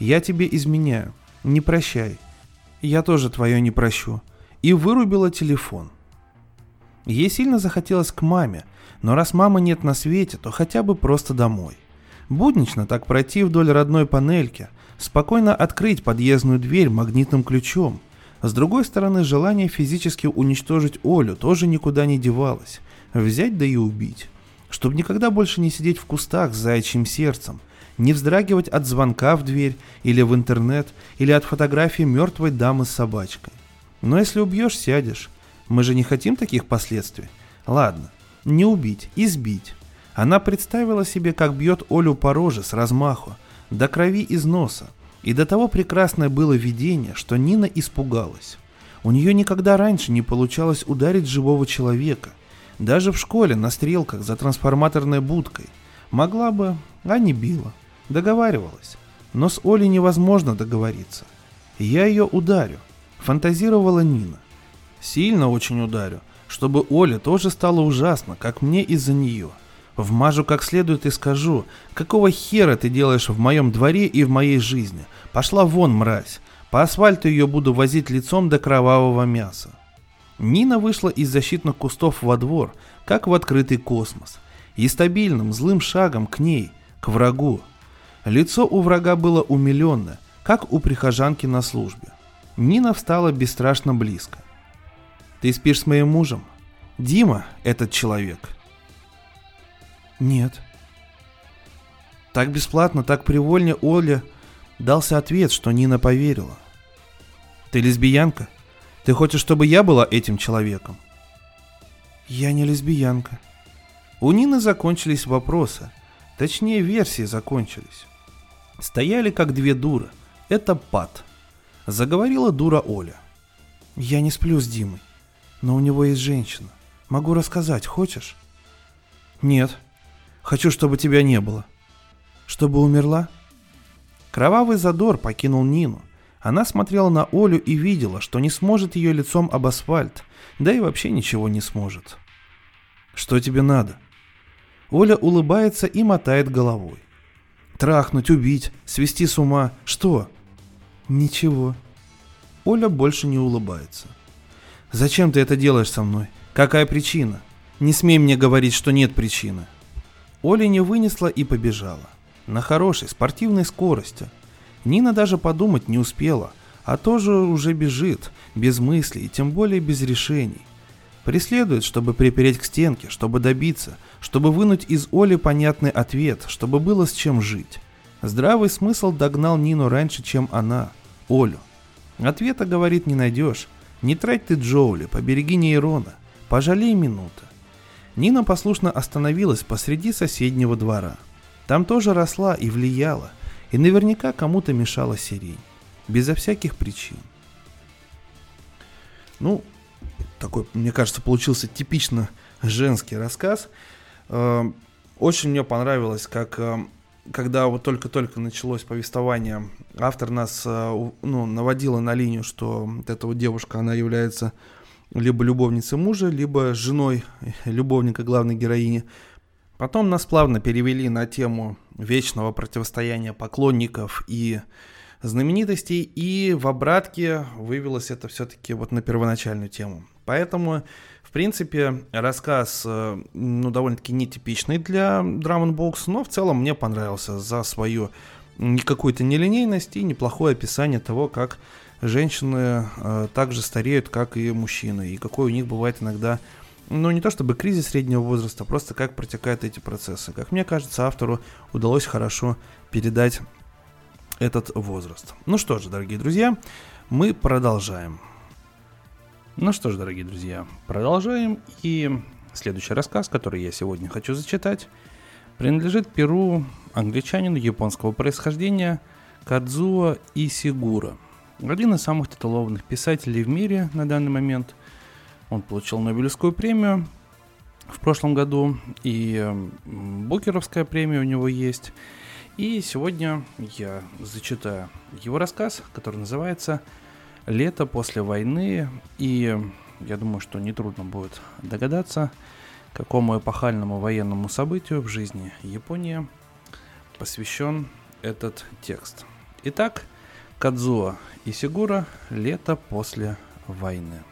«Я тебе изменяю. Не прощай. Я тоже твое не прощу». И вырубила телефон. Ей сильно захотелось к маме, но раз мамы нет на свете, то хотя бы просто домой. Буднично так пройти вдоль родной панельки, спокойно открыть подъездную дверь магнитным ключом – с другой стороны, желание физически уничтожить Олю тоже никуда не девалось. Взять да и убить. Чтобы никогда больше не сидеть в кустах с заячьим сердцем, не вздрагивать от звонка в дверь или в интернет, или от фотографии мертвой дамы с собачкой. Но если убьешь, сядешь. Мы же не хотим таких последствий. Ладно, не убить, избить. Она представила себе, как бьет Олю по роже с размаху, до крови из носа, и до того прекрасное было видение, что Нина испугалась. У нее никогда раньше не получалось ударить живого человека. Даже в школе на стрелках за трансформаторной будкой. Могла бы, а не била. Договаривалась. Но с Олей невозможно договориться. Я ее ударю. Фантазировала Нина. Сильно очень ударю, чтобы Оля тоже стало ужасно, как мне из-за нее – Вмажу как следует и скажу, какого хера ты делаешь в моем дворе и в моей жизни? Пошла вон, мразь. По асфальту ее буду возить лицом до кровавого мяса. Нина вышла из защитных кустов во двор, как в открытый космос. И стабильным, злым шагом к ней, к врагу. Лицо у врага было умиленное, как у прихожанки на службе. Нина встала бесстрашно близко. «Ты спишь с моим мужем?» «Дима, этот человек, нет. Так бесплатно, так привольно Оля дался ответ, что Нина поверила. Ты лесбиянка? Ты хочешь, чтобы я была этим человеком? Я не лесбиянка. У Нины закончились вопросы. Точнее, версии закончились. Стояли как две дуры. Это пад. Заговорила дура Оля. Я не сплю с Димой, но у него есть женщина. Могу рассказать, хочешь? Нет. Хочу, чтобы тебя не было. Чтобы умерла? Кровавый задор покинул Нину. Она смотрела на Олю и видела, что не сможет ее лицом об асфальт, да и вообще ничего не сможет. Что тебе надо? Оля улыбается и мотает головой. Трахнуть, убить, свести с ума. Что? Ничего. Оля больше не улыбается. Зачем ты это делаешь со мной? Какая причина? Не смей мне говорить, что нет причины. Оля не вынесла и побежала. На хорошей спортивной скорости. Нина даже подумать не успела, а тоже уже бежит, без мыслей, тем более без решений. Преследует, чтобы припереть к стенке, чтобы добиться, чтобы вынуть из Оли понятный ответ, чтобы было с чем жить. Здравый смысл догнал Нину раньше, чем она, Олю. Ответа, говорит, не найдешь. Не трать ты Джоули, побереги нейрона. Пожалей минуты. Нина послушно остановилась посреди соседнего двора. Там тоже росла и влияла, и наверняка кому-то мешала сирень. Безо всяких причин. Ну, такой, мне кажется, получился типично женский рассказ. Э, очень мне понравилось, как э, когда вот только-только началось повествование, автор нас э, ну, наводила на линию, что вот эта вот девушка, она является либо любовницей мужа, либо женой любовника главной героини. Потом нас плавно перевели на тему вечного противостояния поклонников и знаменитостей, и в обратке вывелось это все-таки вот на первоначальную тему. Поэтому, в принципе, рассказ, э, ну, довольно-таки нетипичный для Drum Box, но в целом мне понравился за свою какую-то нелинейность и неплохое описание того, как женщины э, также стареют, как и мужчины, и какой у них бывает иногда, ну, не то чтобы кризис среднего возраста, а просто как протекают эти процессы. Как мне кажется, автору удалось хорошо передать этот возраст. Ну что же, дорогие друзья, мы продолжаем. Ну что ж, дорогие друзья, продолжаем. И следующий рассказ, который я сегодня хочу зачитать, принадлежит перу англичанину японского происхождения Кадзуо Исигура. Один из самых титулованных писателей в мире на данный момент. Он получил Нобелевскую премию в прошлом году, и Букеровская премия у него есть. И сегодня я зачитаю его рассказ, который называется лето после войны, и я думаю, что нетрудно будет догадаться, какому эпохальному военному событию в жизни Японии посвящен этот текст. Итак, Кадзуо Исигура «Лето после войны».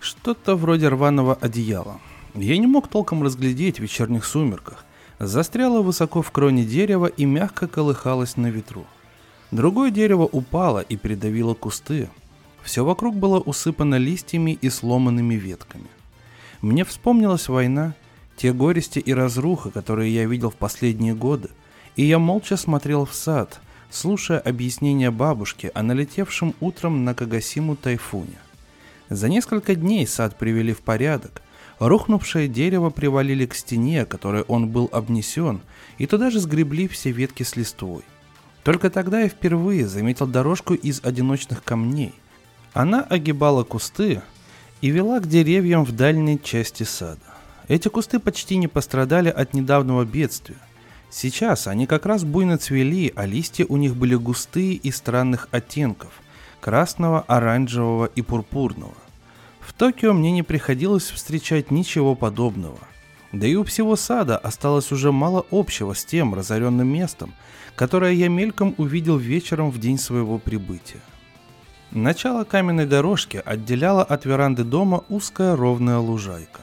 Что-то вроде рваного одеяла. Я не мог толком разглядеть в вечерних сумерках, застряла высоко в кроне дерева и мягко колыхалась на ветру. Другое дерево упало и придавило кусты. Все вокруг было усыпано листьями и сломанными ветками. Мне вспомнилась война, те горести и разруха, которые я видел в последние годы, и я молча смотрел в сад, слушая объяснения бабушки о налетевшем утром на Кагасиму тайфуне. За несколько дней сад привели в порядок – Рухнувшее дерево привалили к стене, которой он был обнесен, и туда же сгребли все ветки с листвой. Только тогда я впервые заметил дорожку из одиночных камней. Она огибала кусты и вела к деревьям в дальней части сада. Эти кусты почти не пострадали от недавнего бедствия. Сейчас они как раз буйно цвели, а листья у них были густые и странных оттенков – красного, оранжевого и пурпурного. В Токио мне не приходилось встречать ничего подобного. Да и у всего сада осталось уже мало общего с тем разоренным местом, которое я мельком увидел вечером в день своего прибытия. Начало каменной дорожки отделяла от веранды дома узкая ровная лужайка.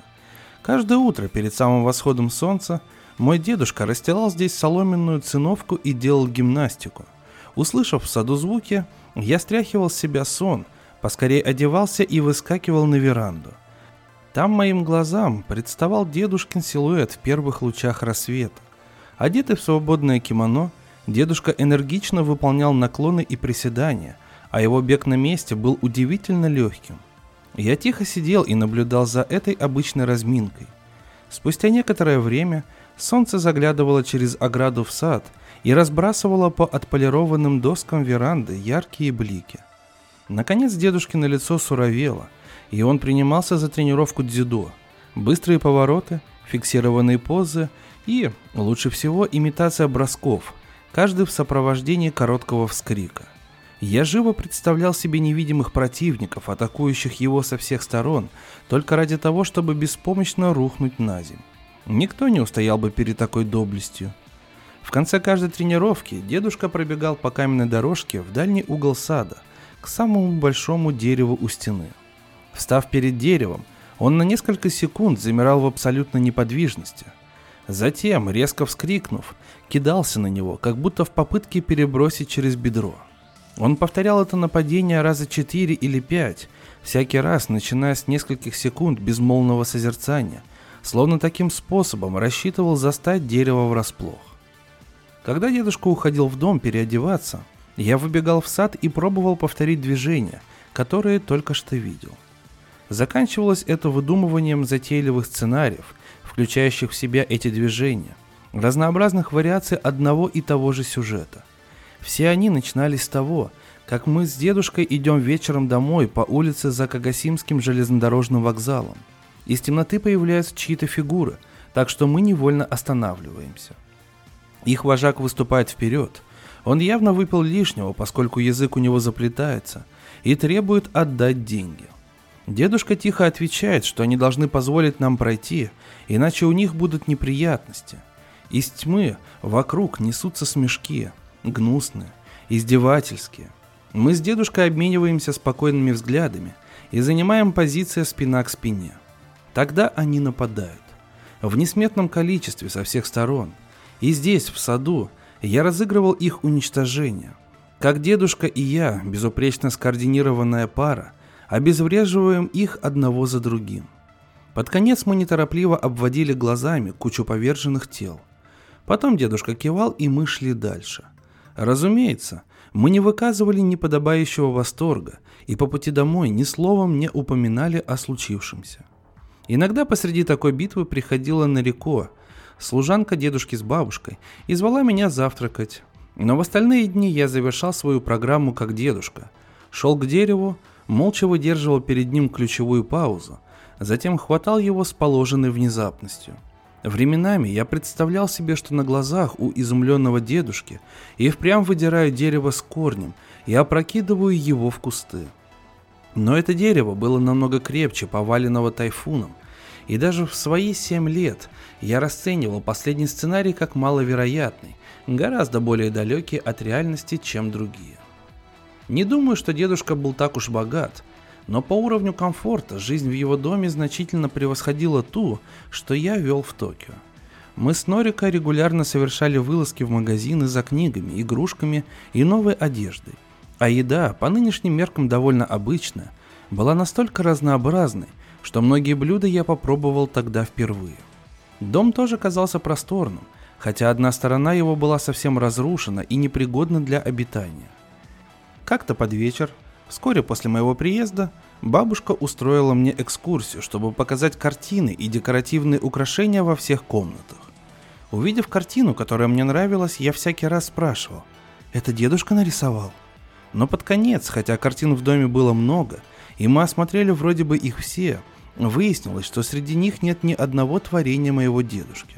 Каждое утро перед самым восходом солнца мой дедушка расстилал здесь соломенную циновку и делал гимнастику. Услышав в саду звуки, я стряхивал с себя сон – поскорее одевался и выскакивал на веранду. Там моим глазам представал дедушкин силуэт в первых лучах рассвета. Одетый в свободное кимоно, дедушка энергично выполнял наклоны и приседания, а его бег на месте был удивительно легким. Я тихо сидел и наблюдал за этой обычной разминкой. Спустя некоторое время солнце заглядывало через ограду в сад и разбрасывало по отполированным доскам веранды яркие блики. Наконец дедушкино лицо суровело, и он принимался за тренировку дзюдо. Быстрые повороты, фиксированные позы и, лучше всего, имитация бросков, каждый в сопровождении короткого вскрика. Я живо представлял себе невидимых противников, атакующих его со всех сторон, только ради того, чтобы беспомощно рухнуть на землю. Никто не устоял бы перед такой доблестью. В конце каждой тренировки дедушка пробегал по каменной дорожке в дальний угол сада, к самому большому дереву у стены. Встав перед деревом, он на несколько секунд замирал в абсолютной неподвижности. Затем, резко вскрикнув, кидался на него, как будто в попытке перебросить через бедро. Он повторял это нападение раза четыре или пять, всякий раз начиная с нескольких секунд безмолвного созерцания, словно таким способом рассчитывал застать дерево врасплох. Когда дедушка уходил в дом переодеваться, я выбегал в сад и пробовал повторить движения, которые только что видел. Заканчивалось это выдумыванием затейливых сценариев, включающих в себя эти движения, разнообразных вариаций одного и того же сюжета. Все они начинались с того, как мы с дедушкой идем вечером домой по улице за Кагасимским железнодорожным вокзалом. Из темноты появляются чьи-то фигуры, так что мы невольно останавливаемся. Их вожак выступает вперед. Он явно выпил лишнего, поскольку язык у него заплетается, и требует отдать деньги – Дедушка тихо отвечает, что они должны позволить нам пройти, иначе у них будут неприятности. Из тьмы вокруг несутся смешки, гнусные, издевательские. Мы с дедушкой обмениваемся спокойными взглядами и занимаем позиции спина к спине. Тогда они нападают. В несметном количестве со всех сторон. И здесь, в саду, я разыгрывал их уничтожение. Как дедушка и я, безупречно скоординированная пара, обезвреживаем их одного за другим. Под конец мы неторопливо обводили глазами кучу поверженных тел. Потом дедушка кивал, и мы шли дальше. Разумеется, мы не выказывали неподобающего восторга и по пути домой ни словом не упоминали о случившемся. Иногда посреди такой битвы приходила Нарико, служанка дедушки с бабушкой, и звала меня завтракать. Но в остальные дни я завершал свою программу как дедушка. Шел к дереву, молча выдерживал перед ним ключевую паузу, затем хватал его с положенной внезапностью. Временами я представлял себе, что на глазах у изумленного дедушки и впрямь выдираю дерево с корнем и опрокидываю его в кусты. Но это дерево было намного крепче поваленного тайфуном, и даже в свои семь лет я расценивал последний сценарий как маловероятный, гораздо более далекий от реальности, чем другие. Не думаю, что дедушка был так уж богат, но по уровню комфорта жизнь в его доме значительно превосходила ту, что я вел в Токио. Мы с Норико регулярно совершали вылазки в магазины за книгами, игрушками и новой одеждой. А еда, по нынешним меркам довольно обычная, была настолько разнообразной, что многие блюда я попробовал тогда впервые. Дом тоже казался просторным, хотя одна сторона его была совсем разрушена и непригодна для обитания. Как-то под вечер, вскоре после моего приезда, бабушка устроила мне экскурсию, чтобы показать картины и декоративные украшения во всех комнатах. Увидев картину, которая мне нравилась, я всякий раз спрашивал, «Это дедушка нарисовал?» Но под конец, хотя картин в доме было много, и мы осмотрели вроде бы их все, выяснилось, что среди них нет ни одного творения моего дедушки.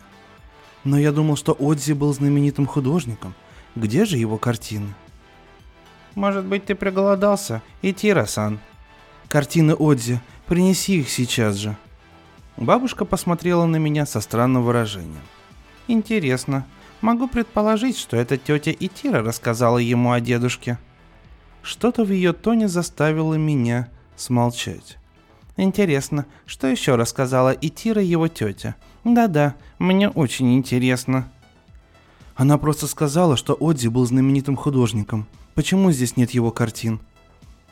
Но я думал, что Отзи был знаменитым художником. Где же его картины? Может быть, ты проголодался? И Тира-сан. Картины Одзи. Принеси их сейчас же. Бабушка посмотрела на меня со странным выражением. Интересно. Могу предположить, что эта тетя Итира рассказала ему о дедушке. Что-то в ее тоне заставило меня смолчать. Интересно, что еще рассказала Итира его тетя? Да-да, мне очень интересно. Она просто сказала, что Одзи был знаменитым художником – Почему здесь нет его картин?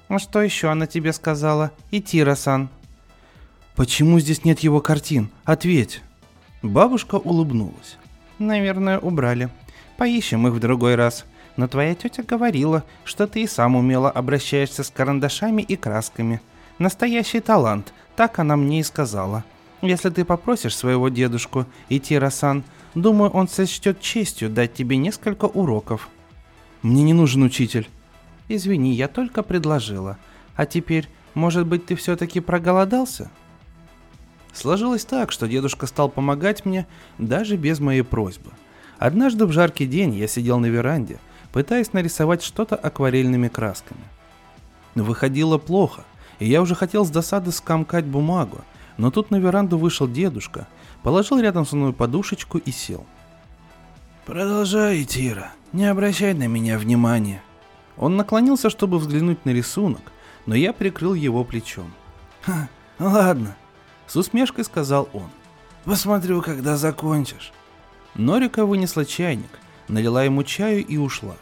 А что еще она тебе сказала? И Тира-сан. Почему здесь нет его картин? Ответь. Бабушка улыбнулась. Наверное, убрали. Поищем их в другой раз. Но твоя тетя говорила, что ты и сам умело обращаешься с карандашами и красками. Настоящий талант, так она мне и сказала. Если ты попросишь своего дедушку Итира-сан, думаю, он сочтет честью дать тебе несколько уроков. Мне не нужен учитель. Извини, я только предложила. А теперь Может быть, ты все-таки проголодался? Сложилось так, что дедушка стал помогать мне даже без моей просьбы. Однажды в жаркий день я сидел на веранде, пытаясь нарисовать что-то акварельными красками. Выходило плохо, и я уже хотел с досады скомкать бумагу, но тут на веранду вышел дедушка, положил рядом со мной подушечку и сел. «Продолжай, Тира, не обращай на меня внимания». Он наклонился, чтобы взглянуть на рисунок, но я прикрыл его плечом. «Ха, ладно», — с усмешкой сказал он. «Посмотрю, когда закончишь». Норика вынесла чайник, налила ему чаю и ушла.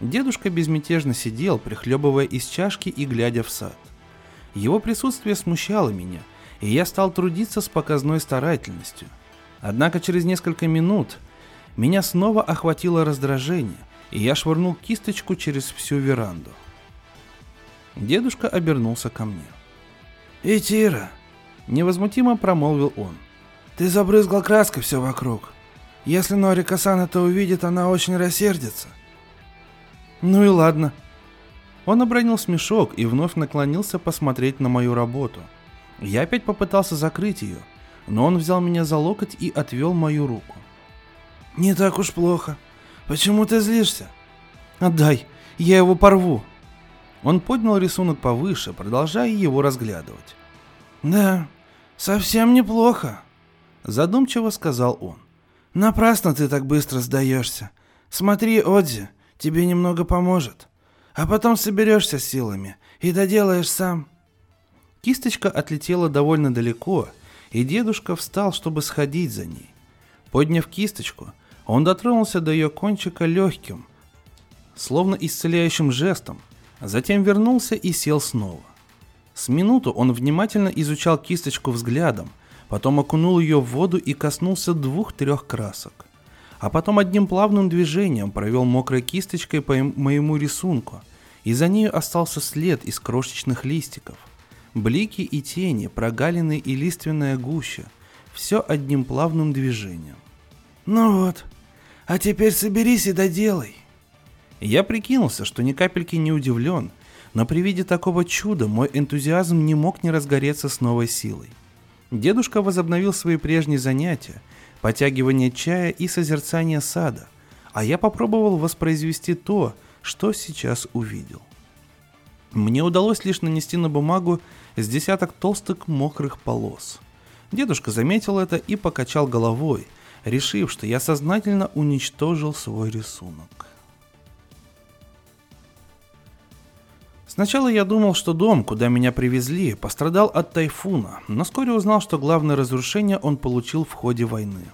Дедушка безмятежно сидел, прихлебывая из чашки и глядя в сад. Его присутствие смущало меня, и я стал трудиться с показной старательностью. Однако через несколько минут меня снова охватило раздражение, и я швырнул кисточку через всю веранду. Дедушка обернулся ко мне. «Итира!» – невозмутимо промолвил он. «Ты забрызгал краской все вокруг. Если Норика-сан это увидит, она очень рассердится». «Ну и ладно». Он обронил смешок и вновь наклонился посмотреть на мою работу. Я опять попытался закрыть ее, но он взял меня за локоть и отвел мою руку. «Не так уж плохо. Почему ты злишься?» «Отдай, я его порву», он поднял рисунок повыше, продолжая его разглядывать. «Да, совсем неплохо», — задумчиво сказал он. «Напрасно ты так быстро сдаешься. Смотри, Одзи, тебе немного поможет. А потом соберешься силами и доделаешь сам». Кисточка отлетела довольно далеко, и дедушка встал, чтобы сходить за ней. Подняв кисточку, он дотронулся до ее кончика легким, словно исцеляющим жестом, Затем вернулся и сел снова. С минуту он внимательно изучал кисточку взглядом, потом окунул ее в воду и коснулся двух-трех красок. А потом одним плавным движением провел мокрой кисточкой по моему рисунку, и за нею остался след из крошечных листиков. Блики и тени, прогалины и лиственная гуща – все одним плавным движением. «Ну вот, а теперь соберись и доделай», я прикинулся, что ни капельки не удивлен, но при виде такого чуда мой энтузиазм не мог не разгореться с новой силой. Дедушка возобновил свои прежние занятия, потягивание чая и созерцание сада, а я попробовал воспроизвести то, что сейчас увидел. Мне удалось лишь нанести на бумагу с десяток толстых мокрых полос. Дедушка заметил это и покачал головой, решив, что я сознательно уничтожил свой рисунок. Сначала я думал, что дом, куда меня привезли, пострадал от тайфуна, но вскоре узнал, что главное разрушение он получил в ходе войны.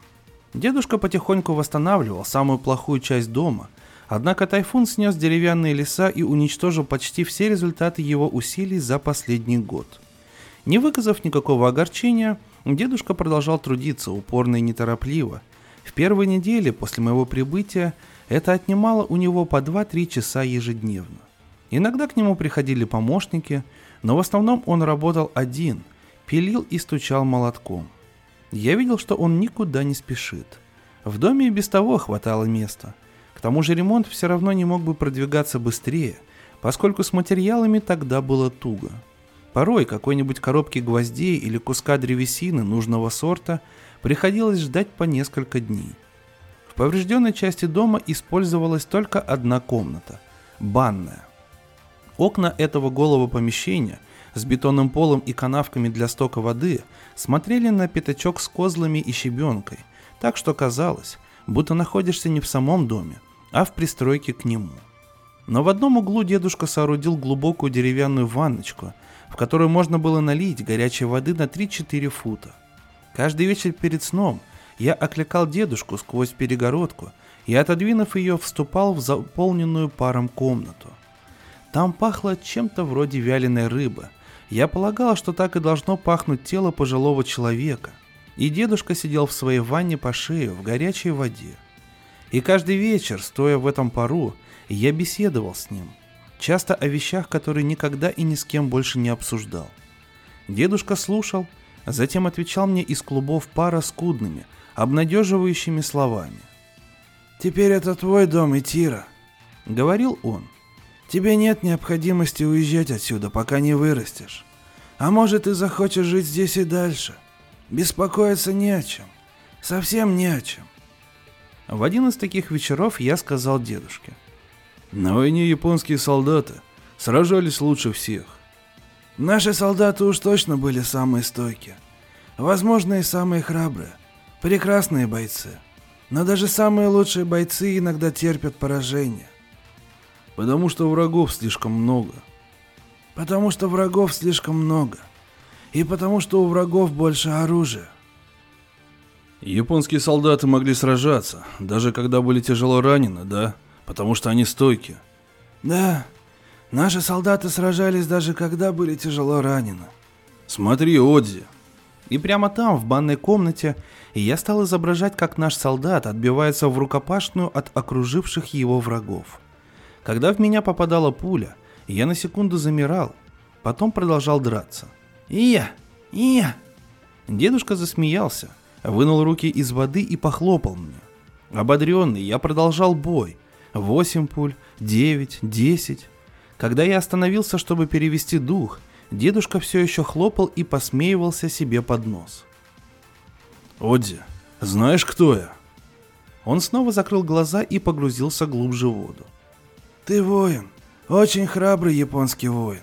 Дедушка потихоньку восстанавливал самую плохую часть дома, однако тайфун снес деревянные леса и уничтожил почти все результаты его усилий за последний год. Не выказав никакого огорчения, дедушка продолжал трудиться упорно и неторопливо. В первой неделе после моего прибытия это отнимало у него по 2-3 часа ежедневно. Иногда к нему приходили помощники, но в основном он работал один, пилил и стучал молотком. Я видел, что он никуда не спешит. В доме и без того хватало места. К тому же ремонт все равно не мог бы продвигаться быстрее, поскольку с материалами тогда было туго. Порой какой-нибудь коробки гвоздей или куска древесины нужного сорта приходилось ждать по несколько дней. В поврежденной части дома использовалась только одна комната – банная. Окна этого голого помещения с бетонным полом и канавками для стока воды смотрели на пятачок с козлами и щебенкой, так что казалось, будто находишься не в самом доме, а в пристройке к нему. Но в одном углу дедушка соорудил глубокую деревянную ванночку, в которую можно было налить горячей воды на 3-4 фута. Каждый вечер перед сном я окликал дедушку сквозь перегородку и, отодвинув ее, вступал в заполненную паром комнату – там пахло чем-то вроде вяленой рыбы. Я полагал, что так и должно пахнуть тело пожилого человека. И дедушка сидел в своей ванне по шею в горячей воде. И каждый вечер, стоя в этом пару, я беседовал с ним. Часто о вещах, которые никогда и ни с кем больше не обсуждал. Дедушка слушал, затем отвечал мне из клубов пара скудными, обнадеживающими словами. «Теперь это твой дом, Итира», — говорил он. Тебе нет необходимости уезжать отсюда, пока не вырастешь. А может, ты захочешь жить здесь и дальше. Беспокоиться не о чем. Совсем не о чем. В один из таких вечеров я сказал дедушке. На войне японские солдаты сражались лучше всех. Наши солдаты уж точно были самые стойкие. Возможно, и самые храбрые. Прекрасные бойцы. Но даже самые лучшие бойцы иногда терпят поражение. Потому что врагов слишком много. Потому что врагов слишком много. И потому что у врагов больше оружия. Японские солдаты могли сражаться, даже когда были тяжело ранены, да? Потому что они стойки. Да, наши солдаты сражались даже когда были тяжело ранены. Смотри, Одзи. И прямо там, в банной комнате, я стал изображать, как наш солдат отбивается в рукопашную от окруживших его врагов. Когда в меня попадала пуля, я на секунду замирал, потом продолжал драться. «Ия! Ия!» Дедушка засмеялся, вынул руки из воды и похлопал мне. Ободренный, я продолжал бой. Восемь пуль, девять, десять. Когда я остановился, чтобы перевести дух, дедушка все еще хлопал и посмеивался себе под нос. «Одди, знаешь, кто я?» Он снова закрыл глаза и погрузился глубже в воду. Ты воин. Очень храбрый японский воин.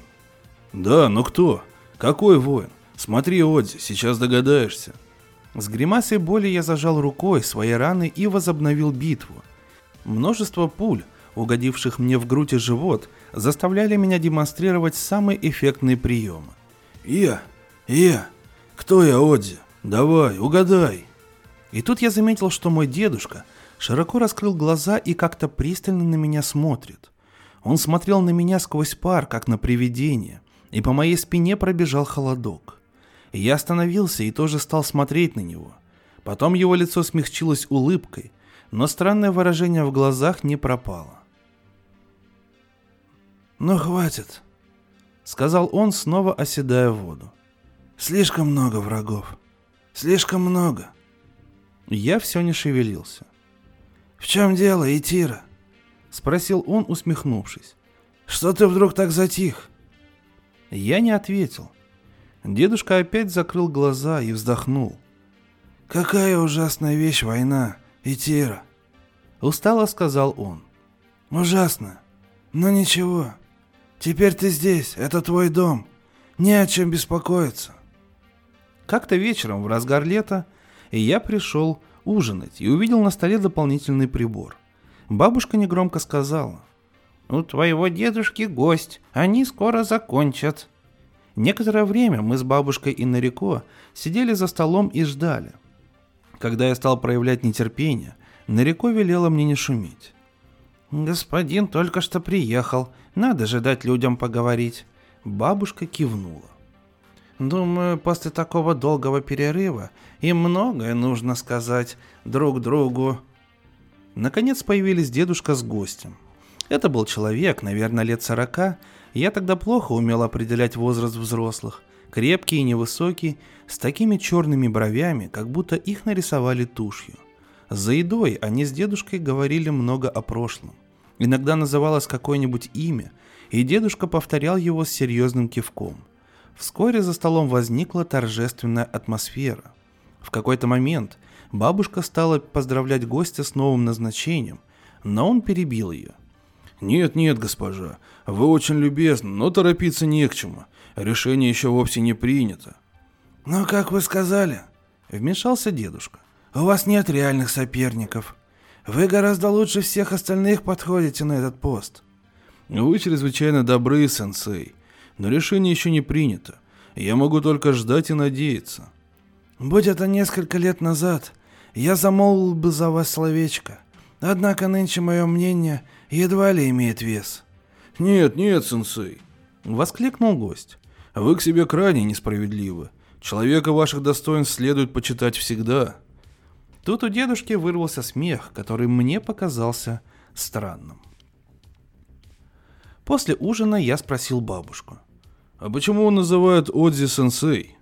Да, но кто? Какой воин? Смотри, Одзи, сейчас догадаешься. С гримасой боли я зажал рукой свои раны и возобновил битву. Множество пуль, угодивших мне в грудь и живот, заставляли меня демонстрировать самые эффектные приемы. «Я! Я! Кто я, Одзи? Давай, угадай!» И тут я заметил, что мой дедушка широко раскрыл глаза и как-то пристально на меня смотрит. Он смотрел на меня сквозь пар, как на привидение, и по моей спине пробежал холодок. Я остановился и тоже стал смотреть на него. Потом его лицо смягчилось улыбкой, но странное выражение в глазах не пропало. «Ну хватит», — сказал он, снова оседая в воду. «Слишком много врагов. Слишком много». Я все не шевелился. «В чем дело, Итира?» — спросил он, усмехнувшись. «Что ты вдруг так затих?» Я не ответил. Дедушка опять закрыл глаза и вздохнул. «Какая ужасная вещь война, Итира!» Устало сказал он. «Ужасно. Но ничего. Теперь ты здесь, это твой дом. Не о чем беспокоиться». Как-то вечером в разгар лета я пришел ужинать и увидел на столе дополнительный прибор. Бабушка негромко сказала. «У твоего дедушки гость, они скоро закончат». Некоторое время мы с бабушкой и Нарико сидели за столом и ждали. Когда я стал проявлять нетерпение, Нарико велела мне не шуметь. «Господин только что приехал, надо же дать людям поговорить». Бабушка кивнула. Думаю, после такого долгого перерыва им многое нужно сказать друг другу. Наконец появились дедушка с гостем. Это был человек, наверное, лет сорока. Я тогда плохо умел определять возраст взрослых. Крепкий и невысокий, с такими черными бровями, как будто их нарисовали тушью. За едой они с дедушкой говорили много о прошлом. Иногда называлось какое-нибудь имя, и дедушка повторял его с серьезным кивком. Вскоре за столом возникла торжественная атмосфера. В какой-то момент бабушка стала поздравлять гостя с новым назначением, но он перебил ее. «Нет, нет, госпожа, вы очень любезны, но торопиться не к чему. Решение еще вовсе не принято». «Но как вы сказали?» — вмешался дедушка. «У вас нет реальных соперников. Вы гораздо лучше всех остальных подходите на этот пост». «Вы чрезвычайно добры, сенсей но решение еще не принято. Я могу только ждать и надеяться. Будь это несколько лет назад, я замолвил бы за вас словечко. Однако нынче мое мнение едва ли имеет вес. Нет, нет, сенсей, воскликнул гость. Вы к себе крайне несправедливы. Человека ваших достоинств следует почитать всегда. Тут у дедушки вырвался смех, который мне показался странным. После ужина я спросил бабушку. А почему он называет Одзи сенсей?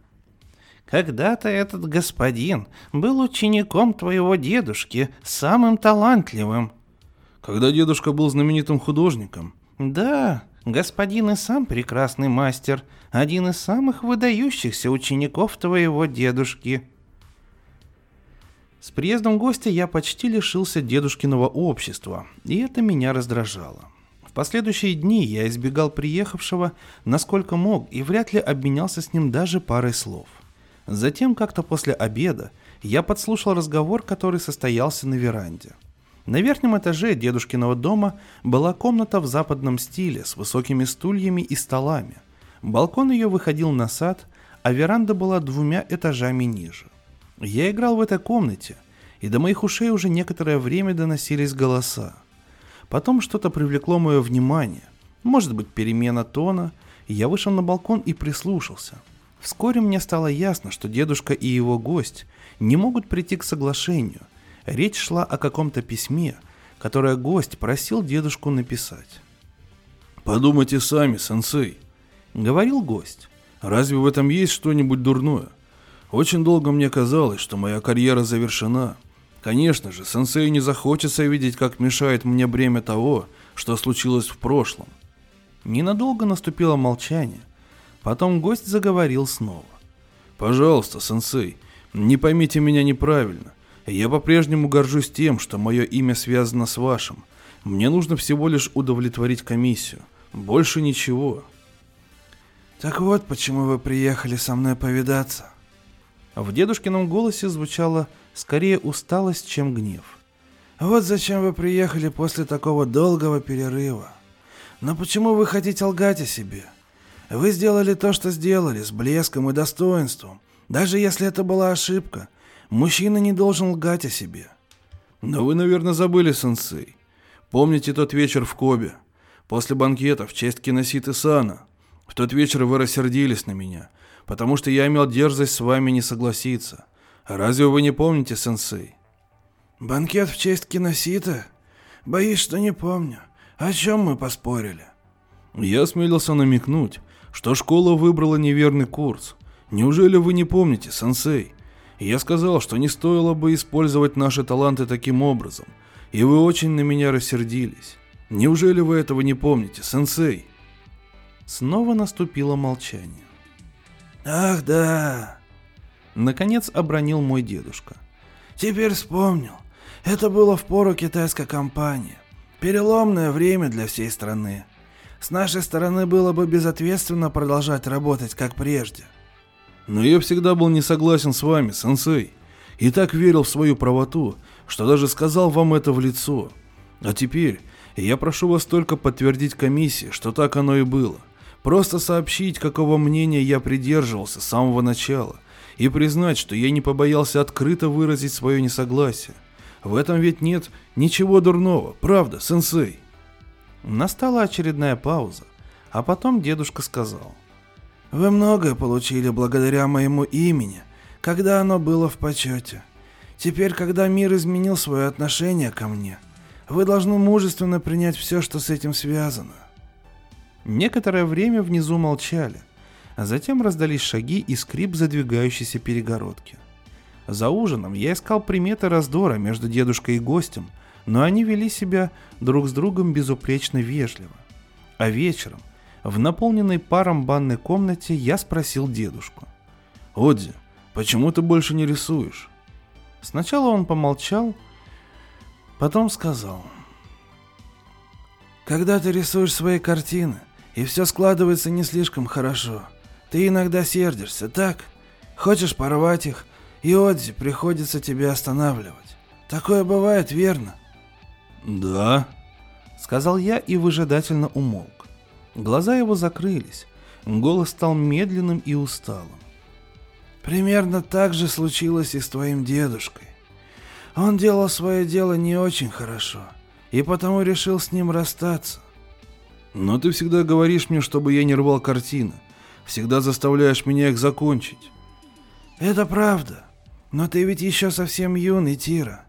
Когда-то этот господин был учеником твоего дедушки, самым талантливым. Когда дедушка был знаменитым художником, Да, господин и сам прекрасный мастер, один из самых выдающихся учеников твоего дедушки. С приездом гостя я почти лишился дедушкиного общества, и это меня раздражало. Последующие дни я избегал приехавшего, насколько мог, и вряд ли обменялся с ним даже парой слов. Затем, как-то после обеда, я подслушал разговор, который состоялся на веранде. На верхнем этаже дедушкиного дома была комната в западном стиле с высокими стульями и столами. Балкон ее выходил на сад, а веранда была двумя этажами ниже. Я играл в этой комнате, и до моих ушей уже некоторое время доносились голоса. Потом что-то привлекло мое внимание, может быть перемена тона, я вышел на балкон и прислушался. Вскоре мне стало ясно, что дедушка и его гость не могут прийти к соглашению. Речь шла о каком-то письме, которое гость просил дедушку написать. «Подумайте сами, сенсей», — говорил гость. «Разве в этом есть что-нибудь дурное? Очень долго мне казалось, что моя карьера завершена. Конечно же, сенсей не захочется видеть, как мешает мне бремя того, что случилось в прошлом. Ненадолго наступило молчание. Потом гость заговорил снова. «Пожалуйста, сенсей, не поймите меня неправильно. Я по-прежнему горжусь тем, что мое имя связано с вашим. Мне нужно всего лишь удовлетворить комиссию. Больше ничего». «Так вот, почему вы приехали со мной повидаться?» В дедушкином голосе звучала скорее усталость, чем гнев. «Вот зачем вы приехали после такого долгого перерыва. Но почему вы хотите лгать о себе? Вы сделали то, что сделали, с блеском и достоинством. Даже если это была ошибка, мужчина не должен лгать о себе. Но вы, наверное, забыли, сенсей. Помните тот вечер в Кобе? После банкета в честь Киноситы Сана. В тот вечер вы рассердились на меня, потому что я имел дерзость с вами не согласиться. Разве вы не помните, сенсей? Банкет в честь Киносита? Боюсь, что не помню. О чем мы поспорили? Я смелился намекнуть, что школа выбрала неверный курс. Неужели вы не помните, сенсей? Я сказал, что не стоило бы использовать наши таланты таким образом, и вы очень на меня рассердились. Неужели вы этого не помните, сенсей? Снова наступило молчание. Ах, да. Наконец обронил мой дедушка. Теперь вспомнил. Это было в пору китайской компании. Переломное время для всей страны. С нашей стороны было бы безответственно продолжать работать, как прежде. Но я всегда был не согласен с вами, сенсей. И так верил в свою правоту, что даже сказал вам это в лицо. А теперь я прошу вас только подтвердить комиссии, что так оно и было. Просто сообщить, какого мнения я придерживался с самого начала. И признать, что я не побоялся открыто выразить свое несогласие. В этом ведь нет ничего дурного, правда, сенсей? Настала очередная пауза, а потом дедушка сказал. «Вы многое получили благодаря моему имени, когда оно было в почете. Теперь, когда мир изменил свое отношение ко мне, вы должны мужественно принять все, что с этим связано». Некоторое время внизу молчали, а затем раздались шаги и скрип задвигающейся перегородки. За ужином я искал приметы раздора между дедушкой и гостем, но они вели себя друг с другом безупречно вежливо. А вечером, в наполненной паром банной комнате, я спросил дедушку. «Одди, почему ты больше не рисуешь?» Сначала он помолчал, потом сказал. «Когда ты рисуешь свои картины, и все складывается не слишком хорошо, ты иногда сердишься, так? Хочешь порвать их, и Одзи приходится тебе останавливать. Такое бывает, верно?» «Да», — сказал я и выжидательно умолк. Глаза его закрылись, голос стал медленным и усталым. «Примерно так же случилось и с твоим дедушкой. Он делал свое дело не очень хорошо, и потому решил с ним расстаться. Но ты всегда говоришь мне, чтобы я не рвал картины. Всегда заставляешь меня их закончить. Это правда. Но ты ведь еще совсем юный, Тира.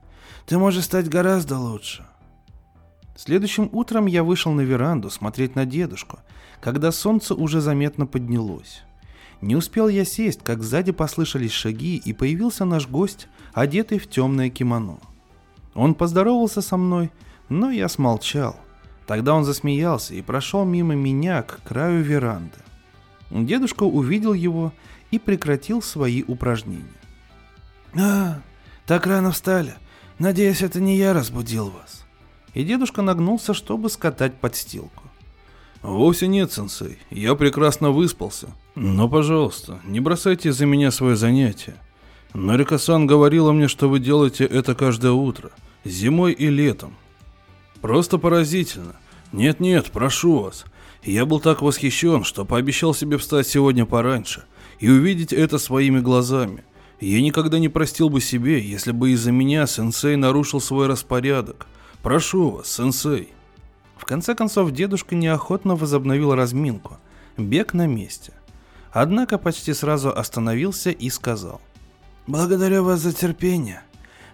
Ты можешь стать гораздо лучше. Следующим утром я вышел на веранду смотреть на дедушку, когда солнце уже заметно поднялось. Не успел я сесть, как сзади послышались шаги, и появился наш гость, одетый в темное кимоно. Он поздоровался со мной, но я смолчал. Тогда он засмеялся и прошел мимо меня к краю веранды. Дедушка увидел его и прекратил свои упражнения. «А, так рано встали. Надеюсь, это не я разбудил вас». И дедушка нагнулся, чтобы скатать подстилку. «Вовсе нет, сенсей. Я прекрасно выспался. Но, пожалуйста, не бросайте за меня свое занятие. Нарика-сан говорила мне, что вы делаете это каждое утро, зимой и летом. Просто поразительно. Нет-нет, прошу вас. Я был так восхищен, что пообещал себе встать сегодня пораньше и увидеть это своими глазами. Я никогда не простил бы себе, если бы из-за меня сенсей нарушил свой распорядок. Прошу вас, сенсей. В конце концов, дедушка неохотно возобновил разминку. Бег на месте. Однако почти сразу остановился и сказал. «Благодарю вас за терпение,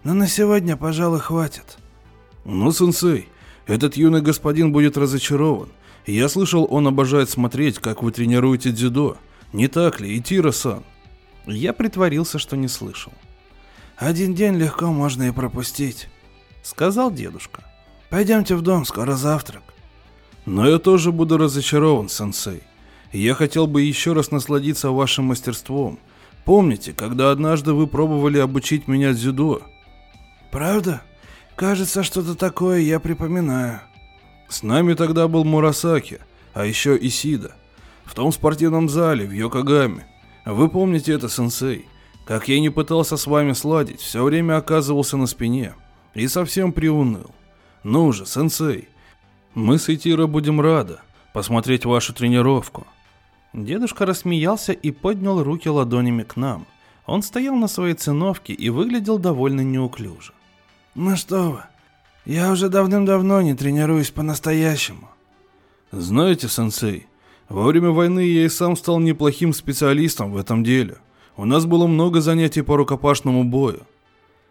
но на сегодня, пожалуй, хватит». «Ну, сенсей, этот юный господин будет разочарован. Я слышал, он обожает смотреть, как вы тренируете дзюдо. Не так ли, Итира-сан?» Я притворился, что не слышал. «Один день легко можно и пропустить», — сказал дедушка. «Пойдемте в дом, скоро завтрак». «Но я тоже буду разочарован, сенсей. Я хотел бы еще раз насладиться вашим мастерством. Помните, когда однажды вы пробовали обучить меня дзюдо?» «Правда? Кажется, что-то такое я припоминаю». С нами тогда был Мурасаки, а еще Исида. В том спортивном зале, в Йокогаме. Вы помните это, сенсей? Как я не пытался с вами сладить, все время оказывался на спине. И совсем приуныл. Ну же, сенсей, мы с Итиро будем рады посмотреть вашу тренировку. Дедушка рассмеялся и поднял руки ладонями к нам. Он стоял на своей циновке и выглядел довольно неуклюже. «Ну что вы, я уже давным-давно не тренируюсь по-настоящему». «Знаете, сенсей, во время войны я и сам стал неплохим специалистом в этом деле. У нас было много занятий по рукопашному бою.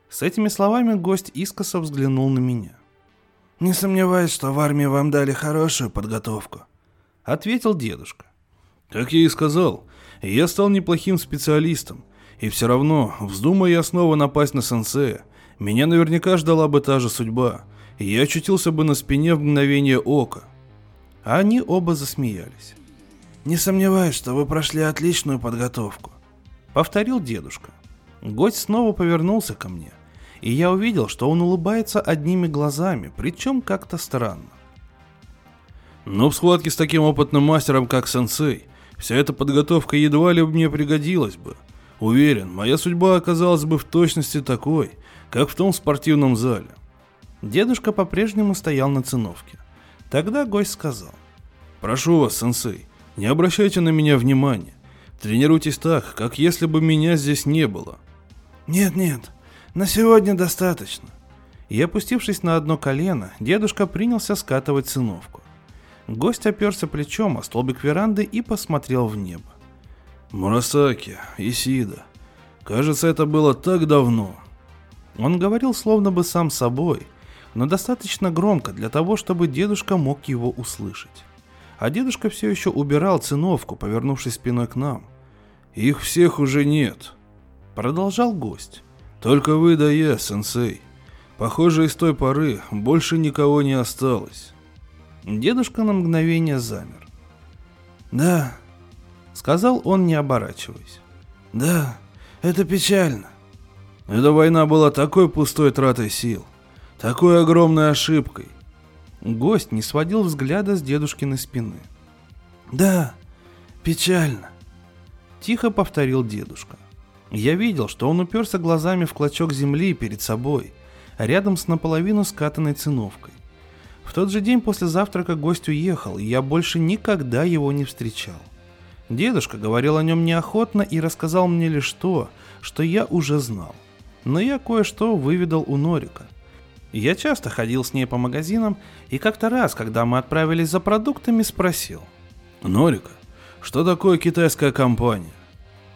С этими словами гость искоса взглянул на меня. «Не сомневаюсь, что в армии вам дали хорошую подготовку», — ответил дедушка. «Как я и сказал, я стал неплохим специалистом, и все равно, вздумая я снова напасть на сенсея, меня наверняка ждала бы та же судьба, и я очутился бы на спине в мгновение ока». А они оба засмеялись. Не сомневаюсь, что вы прошли отличную подготовку. Повторил дедушка. Гость снова повернулся ко мне, и я увидел, что он улыбается одними глазами, причем как-то странно. Но в схватке с таким опытным мастером, как сенсей, вся эта подготовка едва ли мне пригодилась бы. Уверен, моя судьба оказалась бы в точности такой, как в том спортивном зале. Дедушка по-прежнему стоял на циновке. Тогда гость сказал. «Прошу вас, сенсей, не обращайте на меня внимания. Тренируйтесь так, как если бы меня здесь не было. Нет-нет, на сегодня достаточно. И опустившись на одно колено, дедушка принялся скатывать сыновку. Гость оперся плечом о столбик веранды и посмотрел в небо. Мурасаки, Исида. Кажется, это было так давно. Он говорил словно бы сам собой, но достаточно громко для того, чтобы дедушка мог его услышать а дедушка все еще убирал циновку, повернувшись спиной к нам. «Их всех уже нет», — продолжал гость. «Только вы да я, сенсей. Похоже, из той поры больше никого не осталось». Дедушка на мгновение замер. «Да», — сказал он, не оборачиваясь. «Да, это печально». Эта война была такой пустой тратой сил, такой огромной ошибкой. Гость не сводил взгляда с дедушкиной спины. «Да, печально», — тихо повторил дедушка. Я видел, что он уперся глазами в клочок земли перед собой, рядом с наполовину скатанной циновкой. В тот же день после завтрака гость уехал, и я больше никогда его не встречал. Дедушка говорил о нем неохотно и рассказал мне лишь то, что я уже знал. Но я кое-что выведал у Норика. Я часто ходил с ней по магазинам, и как-то раз, когда мы отправились за продуктами, спросил. «Норика, что такое китайская компания?»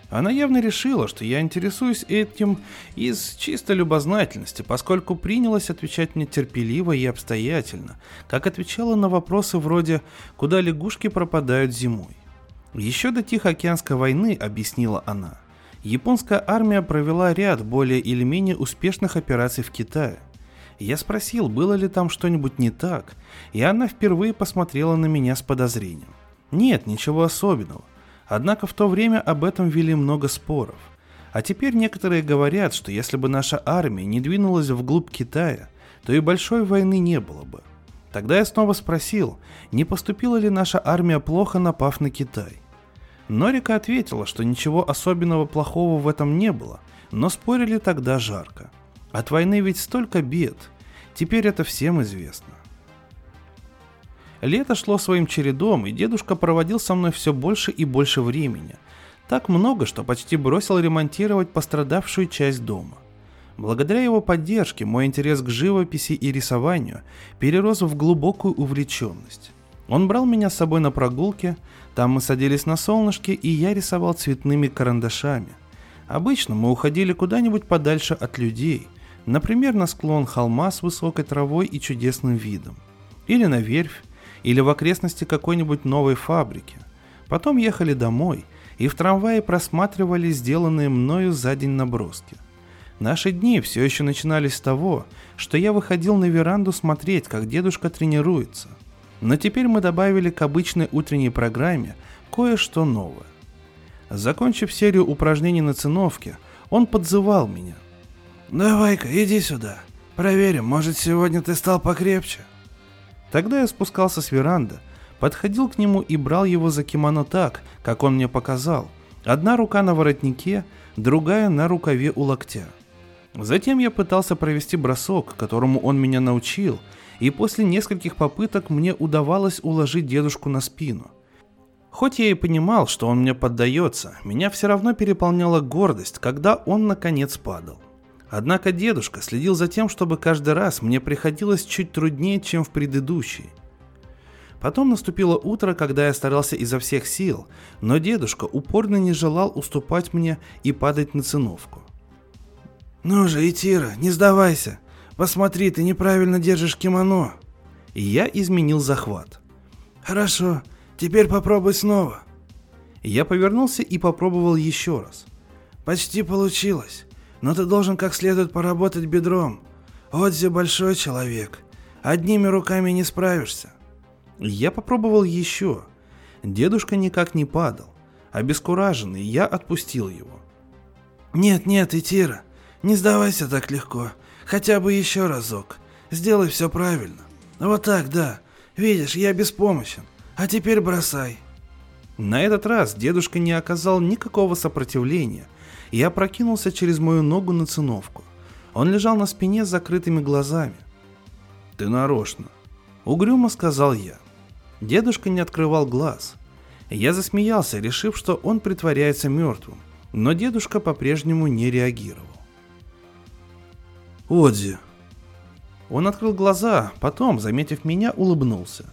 Она явно решила, что я интересуюсь этим из чистой любознательности, поскольку принялась отвечать мне терпеливо и обстоятельно, как отвечала на вопросы вроде «Куда лягушки пропадают зимой?». Еще до Тихоокеанской войны, объяснила она, японская армия провела ряд более или менее успешных операций в Китае. Я спросил, было ли там что-нибудь не так, и она впервые посмотрела на меня с подозрением. Нет, ничего особенного. Однако в то время об этом вели много споров. А теперь некоторые говорят, что если бы наша армия не двинулась вглубь Китая, то и большой войны не было бы. Тогда я снова спросил, не поступила ли наша армия плохо, напав на Китай. Норика ответила, что ничего особенного плохого в этом не было, но спорили тогда жарко. От войны ведь столько бед. Теперь это всем известно. Лето шло своим чередом, и дедушка проводил со мной все больше и больше времени. Так много, что почти бросил ремонтировать пострадавшую часть дома. Благодаря его поддержке мой интерес к живописи и рисованию перерос в глубокую увлеченность. Он брал меня с собой на прогулки, там мы садились на солнышке, и я рисовал цветными карандашами. Обычно мы уходили куда-нибудь подальше от людей, например, на склон холма с высокой травой и чудесным видом, или на верфь, или в окрестности какой-нибудь новой фабрики. Потом ехали домой и в трамвае просматривали сделанные мною за день наброски. Наши дни все еще начинались с того, что я выходил на веранду смотреть, как дедушка тренируется. Но теперь мы добавили к обычной утренней программе кое-что новое. Закончив серию упражнений на циновке, он подзывал меня. «Давай-ка, иди сюда. Проверим, может, сегодня ты стал покрепче». Тогда я спускался с веранды, подходил к нему и брал его за кимоно так, как он мне показал. Одна рука на воротнике, другая на рукаве у локтя. Затем я пытался провести бросок, которому он меня научил, и после нескольких попыток мне удавалось уложить дедушку на спину. Хоть я и понимал, что он мне поддается, меня все равно переполняла гордость, когда он наконец падал. Однако дедушка следил за тем, чтобы каждый раз мне приходилось чуть труднее, чем в предыдущий. Потом наступило утро, когда я старался изо всех сил, но дедушка упорно не желал уступать мне и падать на циновку. «Ну же, Итира, не сдавайся. Посмотри, ты неправильно держишь кимоно». И я изменил захват. «Хорошо, теперь попробуй снова». Я повернулся и попробовал еще раз. «Почти получилось но ты должен как следует поработать бедром. Отзи большой человек. Одними руками не справишься. Я попробовал еще. Дедушка никак не падал. Обескураженный, я отпустил его. Нет, нет, Итира, не сдавайся так легко. Хотя бы еще разок. Сделай все правильно. Вот так, да. Видишь, я беспомощен. А теперь бросай. На этот раз дедушка не оказал никакого сопротивления – я прокинулся через мою ногу на циновку. Он лежал на спине с закрытыми глазами. «Ты нарочно», — угрюмо сказал я. Дедушка не открывал глаз. Я засмеялся, решив, что он притворяется мертвым, но дедушка по-прежнему не реагировал. «Одзи!» Он открыл глаза, потом, заметив меня, улыбнулся.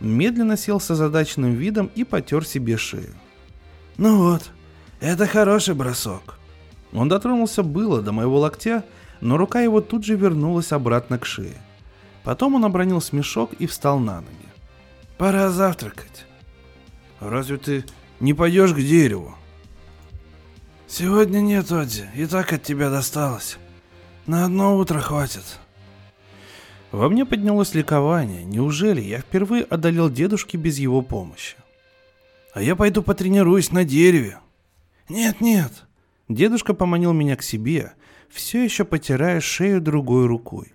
Медленно сел с озадаченным видом и потер себе шею. «Ну вот, это хороший бросок. Он дотронулся было до моего локтя, но рука его тут же вернулась обратно к шее. Потом он обронил смешок и встал на ноги. Пора завтракать. Разве ты не пойдешь к дереву? Сегодня нет, Одди, и так от тебя досталось. На одно утро хватит. Во мне поднялось ликование. Неужели я впервые одолел дедушки без его помощи? А я пойду потренируюсь на дереве, «Нет, нет». Дедушка поманил меня к себе, все еще потирая шею другой рукой.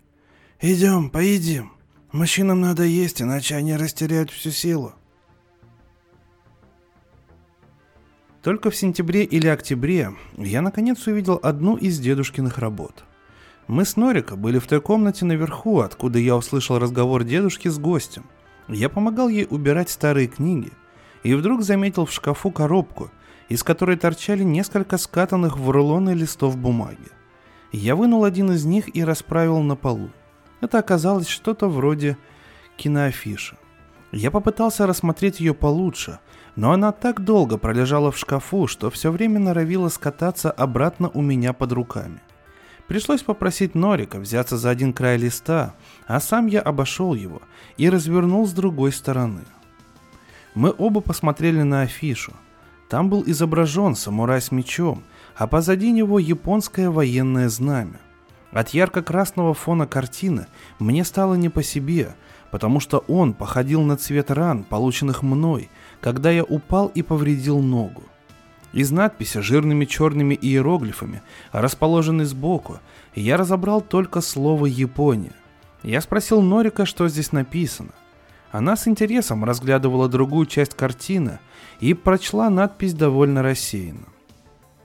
«Идем, поедим. Мужчинам надо есть, иначе они растеряют всю силу». Только в сентябре или октябре я наконец увидел одну из дедушкиных работ. Мы с Норика были в той комнате наверху, откуда я услышал разговор дедушки с гостем. Я помогал ей убирать старые книги, и вдруг заметил в шкафу коробку – из которой торчали несколько скатанных в рулоны листов бумаги. Я вынул один из них и расправил на полу. Это оказалось что-то вроде киноафиши. Я попытался рассмотреть ее получше, но она так долго пролежала в шкафу, что все время норовила скататься обратно у меня под руками. Пришлось попросить Норика взяться за один край листа, а сам я обошел его и развернул с другой стороны. Мы оба посмотрели на афишу – там был изображен самурай с мечом, а позади него японское военное знамя. От ярко-красного фона картины мне стало не по себе, потому что он походил на цвет ран, полученных мной, когда я упал и повредил ногу. Из надписи жирными черными иероглифами, расположенной сбоку, я разобрал только слово «Япония». Я спросил Норика, что здесь написано. Она с интересом разглядывала другую часть картины и прочла надпись довольно рассеянно.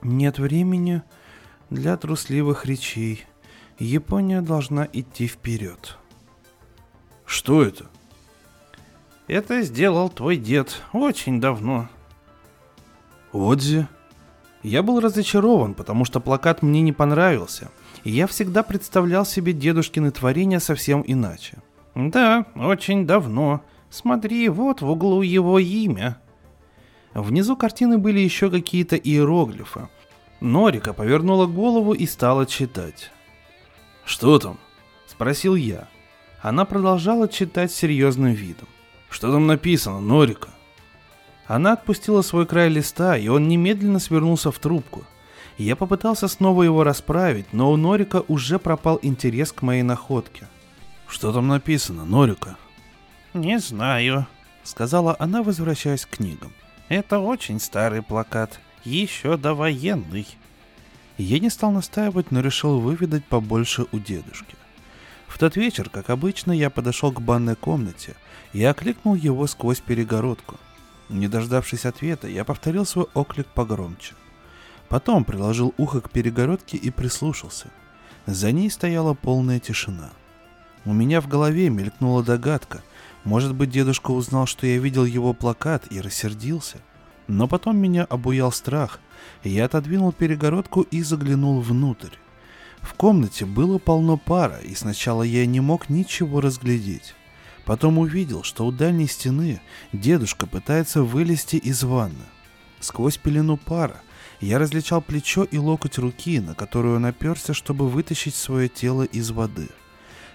«Нет времени для трусливых речей. Япония должна идти вперед». «Что это?» «Это сделал твой дед очень давно». «Отзи?» Я был разочарован, потому что плакат мне не понравился, и я всегда представлял себе дедушкины творения совсем иначе. «Да, очень давно. Смотри, вот в углу его имя». Внизу картины были еще какие-то иероглифы. Норика повернула голову и стала читать. «Что там?» – спросил я. Она продолжала читать серьезным видом. «Что там написано, Норика?» Она отпустила свой край листа, и он немедленно свернулся в трубку. Я попытался снова его расправить, но у Норика уже пропал интерес к моей находке. «Что там написано, Норика?» «Не знаю», — сказала она, возвращаясь к книгам. «Это очень старый плакат, еще довоенный». Я не стал настаивать, но решил выведать побольше у дедушки. В тот вечер, как обычно, я подошел к банной комнате и окликнул его сквозь перегородку. Не дождавшись ответа, я повторил свой оклик погромче. Потом приложил ухо к перегородке и прислушался. За ней стояла полная тишина. У меня в голове мелькнула догадка. Может быть, дедушка узнал, что я видел его плакат и рассердился. Но потом меня обуял страх, я отодвинул перегородку и заглянул внутрь. В комнате было полно пара, и сначала я не мог ничего разглядеть. Потом увидел, что у дальней стены дедушка пытается вылезти из ванны. Сквозь пелену пара я различал плечо и локоть руки, на которую он оперся, чтобы вытащить свое тело из воды.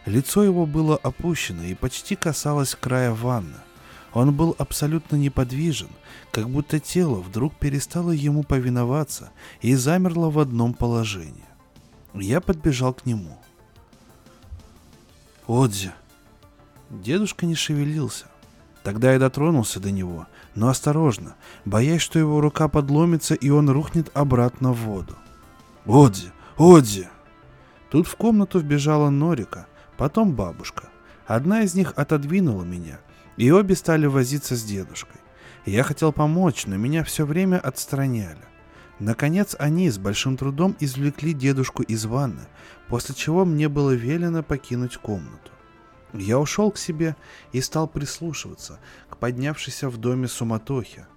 Лицо его было опущено и почти касалось края ванны. Он был абсолютно неподвижен, как будто тело вдруг перестало ему повиноваться и замерло в одном положении. Я подбежал к нему. «Отзи!» Дедушка не шевелился. Тогда я дотронулся до него, но осторожно, боясь, что его рука подломится и он рухнет обратно в воду. «Одзи! Одзи!» Тут в комнату вбежала Норика, потом бабушка. Одна из них отодвинула меня, и обе стали возиться с дедушкой. Я хотел помочь, но меня все время отстраняли. Наконец они с большим трудом извлекли дедушку из ванны, после чего мне было велено покинуть комнату. Я ушел к себе и стал прислушиваться к поднявшейся в доме суматохе.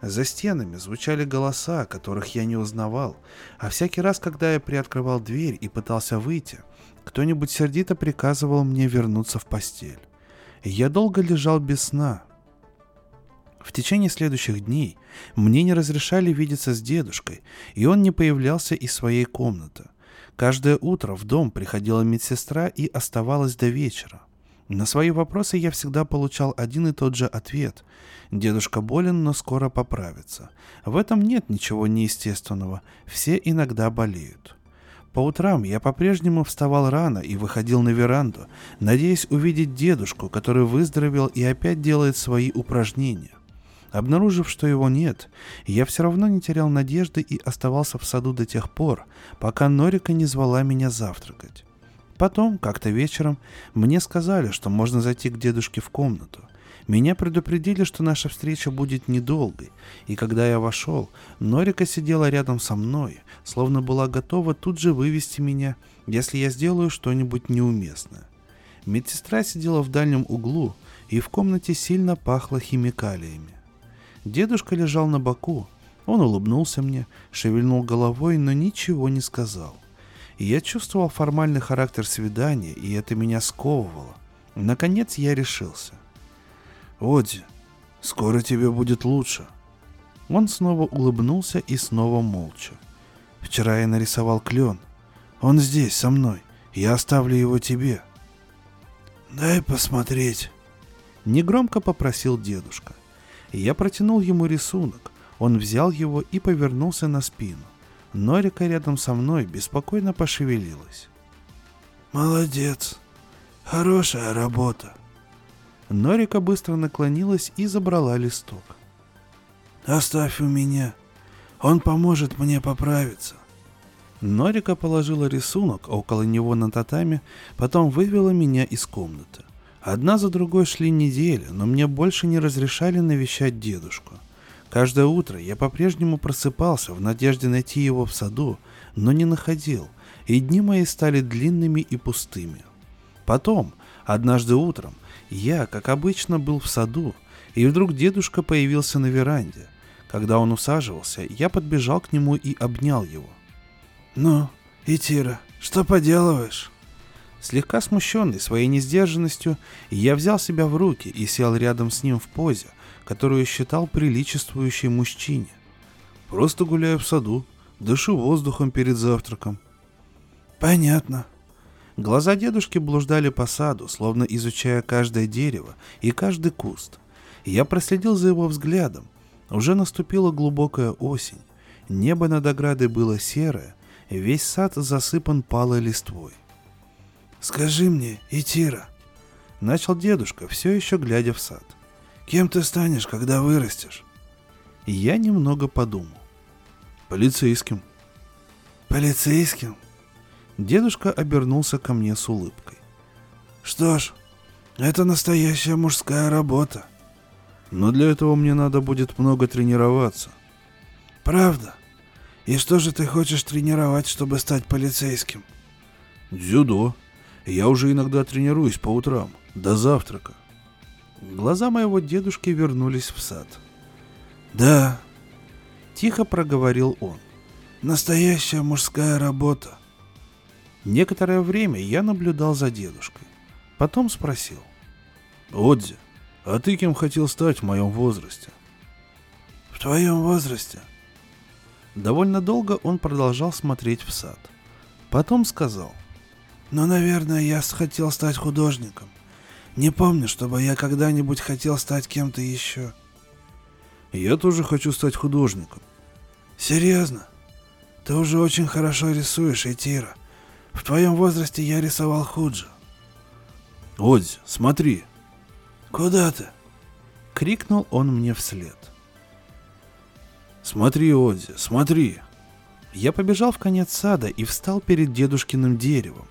За стенами звучали голоса, которых я не узнавал, а всякий раз, когда я приоткрывал дверь и пытался выйти, кто-нибудь сердито приказывал мне вернуться в постель. Я долго лежал без сна. В течение следующих дней мне не разрешали видеться с дедушкой, и он не появлялся из своей комнаты. Каждое утро в дом приходила медсестра и оставалась до вечера. На свои вопросы я всегда получал один и тот же ответ. Дедушка болен, но скоро поправится. В этом нет ничего неестественного. Все иногда болеют. По утрам я по-прежнему вставал рано и выходил на веранду, надеясь увидеть дедушку, который выздоровел и опять делает свои упражнения. Обнаружив, что его нет, я все равно не терял надежды и оставался в саду до тех пор, пока Норика не звала меня завтракать. Потом, как-то вечером, мне сказали, что можно зайти к дедушке в комнату. Меня предупредили, что наша встреча будет недолгой, и когда я вошел, Норика сидела рядом со мной, словно была готова тут же вывести меня, если я сделаю что-нибудь неуместное. Медсестра сидела в дальнем углу, и в комнате сильно пахло химикалиями. Дедушка лежал на боку, он улыбнулся мне, шевельнул головой, но ничего не сказал. Я чувствовал формальный характер свидания, и это меня сковывало. Наконец я решился. «Оди, скоро тебе будет лучше». Он снова улыбнулся и снова молча. «Вчера я нарисовал клен. Он здесь, со мной. Я оставлю его тебе». «Дай посмотреть», — негромко попросил дедушка. Я протянул ему рисунок. Он взял его и повернулся на спину. Норика рядом со мной беспокойно пошевелилась. Молодец. Хорошая работа. Норика быстро наклонилась и забрала листок. Оставь у меня. Он поможет мне поправиться. Норика положила рисунок около него на татами, потом вывела меня из комнаты. Одна за другой шли недели, но мне больше не разрешали навещать дедушку. Каждое утро я по-прежнему просыпался в надежде найти его в саду, но не находил, и дни мои стали длинными и пустыми. Потом, однажды утром, я, как обычно, был в саду, и вдруг дедушка появился на веранде. Когда он усаживался, я подбежал к нему и обнял его. «Ну, Итира, что поделываешь?» Слегка смущенный своей несдержанностью, я взял себя в руки и сел рядом с ним в позе, которую считал приличествующей мужчине. Просто гуляю в саду, дышу воздухом перед завтраком. Понятно. Глаза дедушки блуждали по саду, словно изучая каждое дерево и каждый куст. Я проследил за его взглядом. Уже наступила глубокая осень. Небо над оградой было серое, весь сад засыпан палой листвой. «Скажи мне, Итира», — начал дедушка, все еще глядя в сад. «Кем ты станешь, когда вырастешь?» Я немного подумал. «Полицейским». «Полицейским?» Дедушка обернулся ко мне с улыбкой. «Что ж, это настоящая мужская работа». «Но для этого мне надо будет много тренироваться». «Правда? И что же ты хочешь тренировать, чтобы стать полицейским?» «Дзюдо», я уже иногда тренируюсь по утрам, до завтрака. Глаза моего дедушки вернулись в сад. «Да», — тихо проговорил он. «Настоящая мужская работа». Некоторое время я наблюдал за дедушкой. Потом спросил. «Отзи, а ты кем хотел стать в моем возрасте?» «В твоем возрасте?» Довольно долго он продолжал смотреть в сад. Потом сказал. Но, наверное, я хотел стать художником. Не помню, чтобы я когда-нибудь хотел стать кем-то еще. Я тоже хочу стать художником. Серьезно? Ты уже очень хорошо рисуешь, Этира. В твоем возрасте я рисовал худже. Одзи, смотри. Куда ты? Крикнул он мне вслед. Смотри, Одзи, смотри. Я побежал в конец сада и встал перед дедушкиным деревом.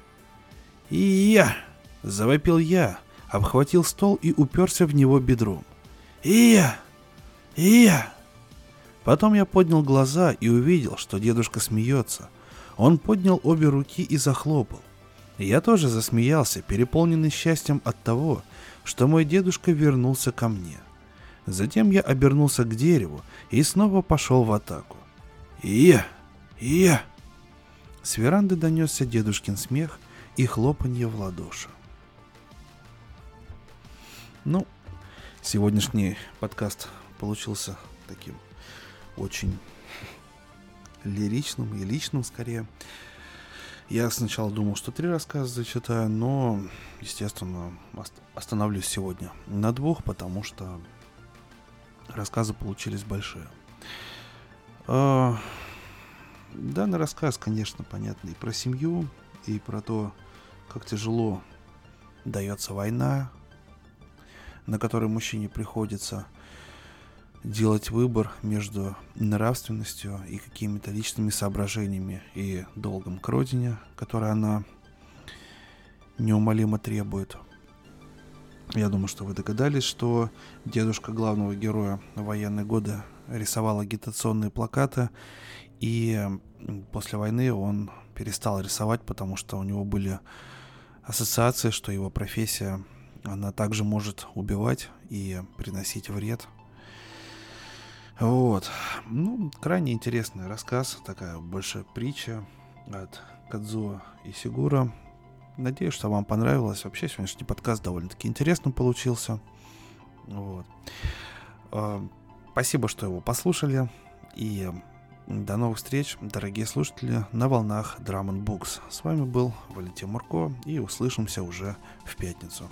И я! Завопил я, обхватил стол и уперся в него бедром. И я! И я! Потом я поднял глаза и увидел, что дедушка смеется. Он поднял обе руки и захлопал. Я тоже засмеялся, переполненный счастьем от того, что мой дедушка вернулся ко мне. Затем я обернулся к дереву и снова пошел в атаку. И я! И я! С веранды донесся дедушкин смех – и хлопанье в ладоши. Ну, сегодняшний подкаст получился таким очень лиричным и личным скорее. Я сначала думал, что три рассказа зачитаю, но, естественно, остановлюсь сегодня на двух, потому что рассказы получились большие. А, данный рассказ, конечно, понятный про семью, и про то, как тяжело дается война, на которой мужчине приходится делать выбор между нравственностью и какими-то личными соображениями и долгом к родине, которое она неумолимо требует. Я думаю, что вы догадались, что дедушка главного героя военные годы рисовал агитационные плакаты, и после войны он перестал рисовать, потому что у него были ассоциации, что его профессия, она также может убивать и приносить вред. Вот. Ну, крайне интересный рассказ, такая больше притча от Кадзуо и Сигура. Надеюсь, что вам понравилось. Вообще сегодняшний подкаст довольно-таки интересным получился. Вот. А, спасибо, что его послушали. И до новых встреч, дорогие слушатели, на волнах Drum Books. С вами был Валентин Мурко и услышимся уже в пятницу.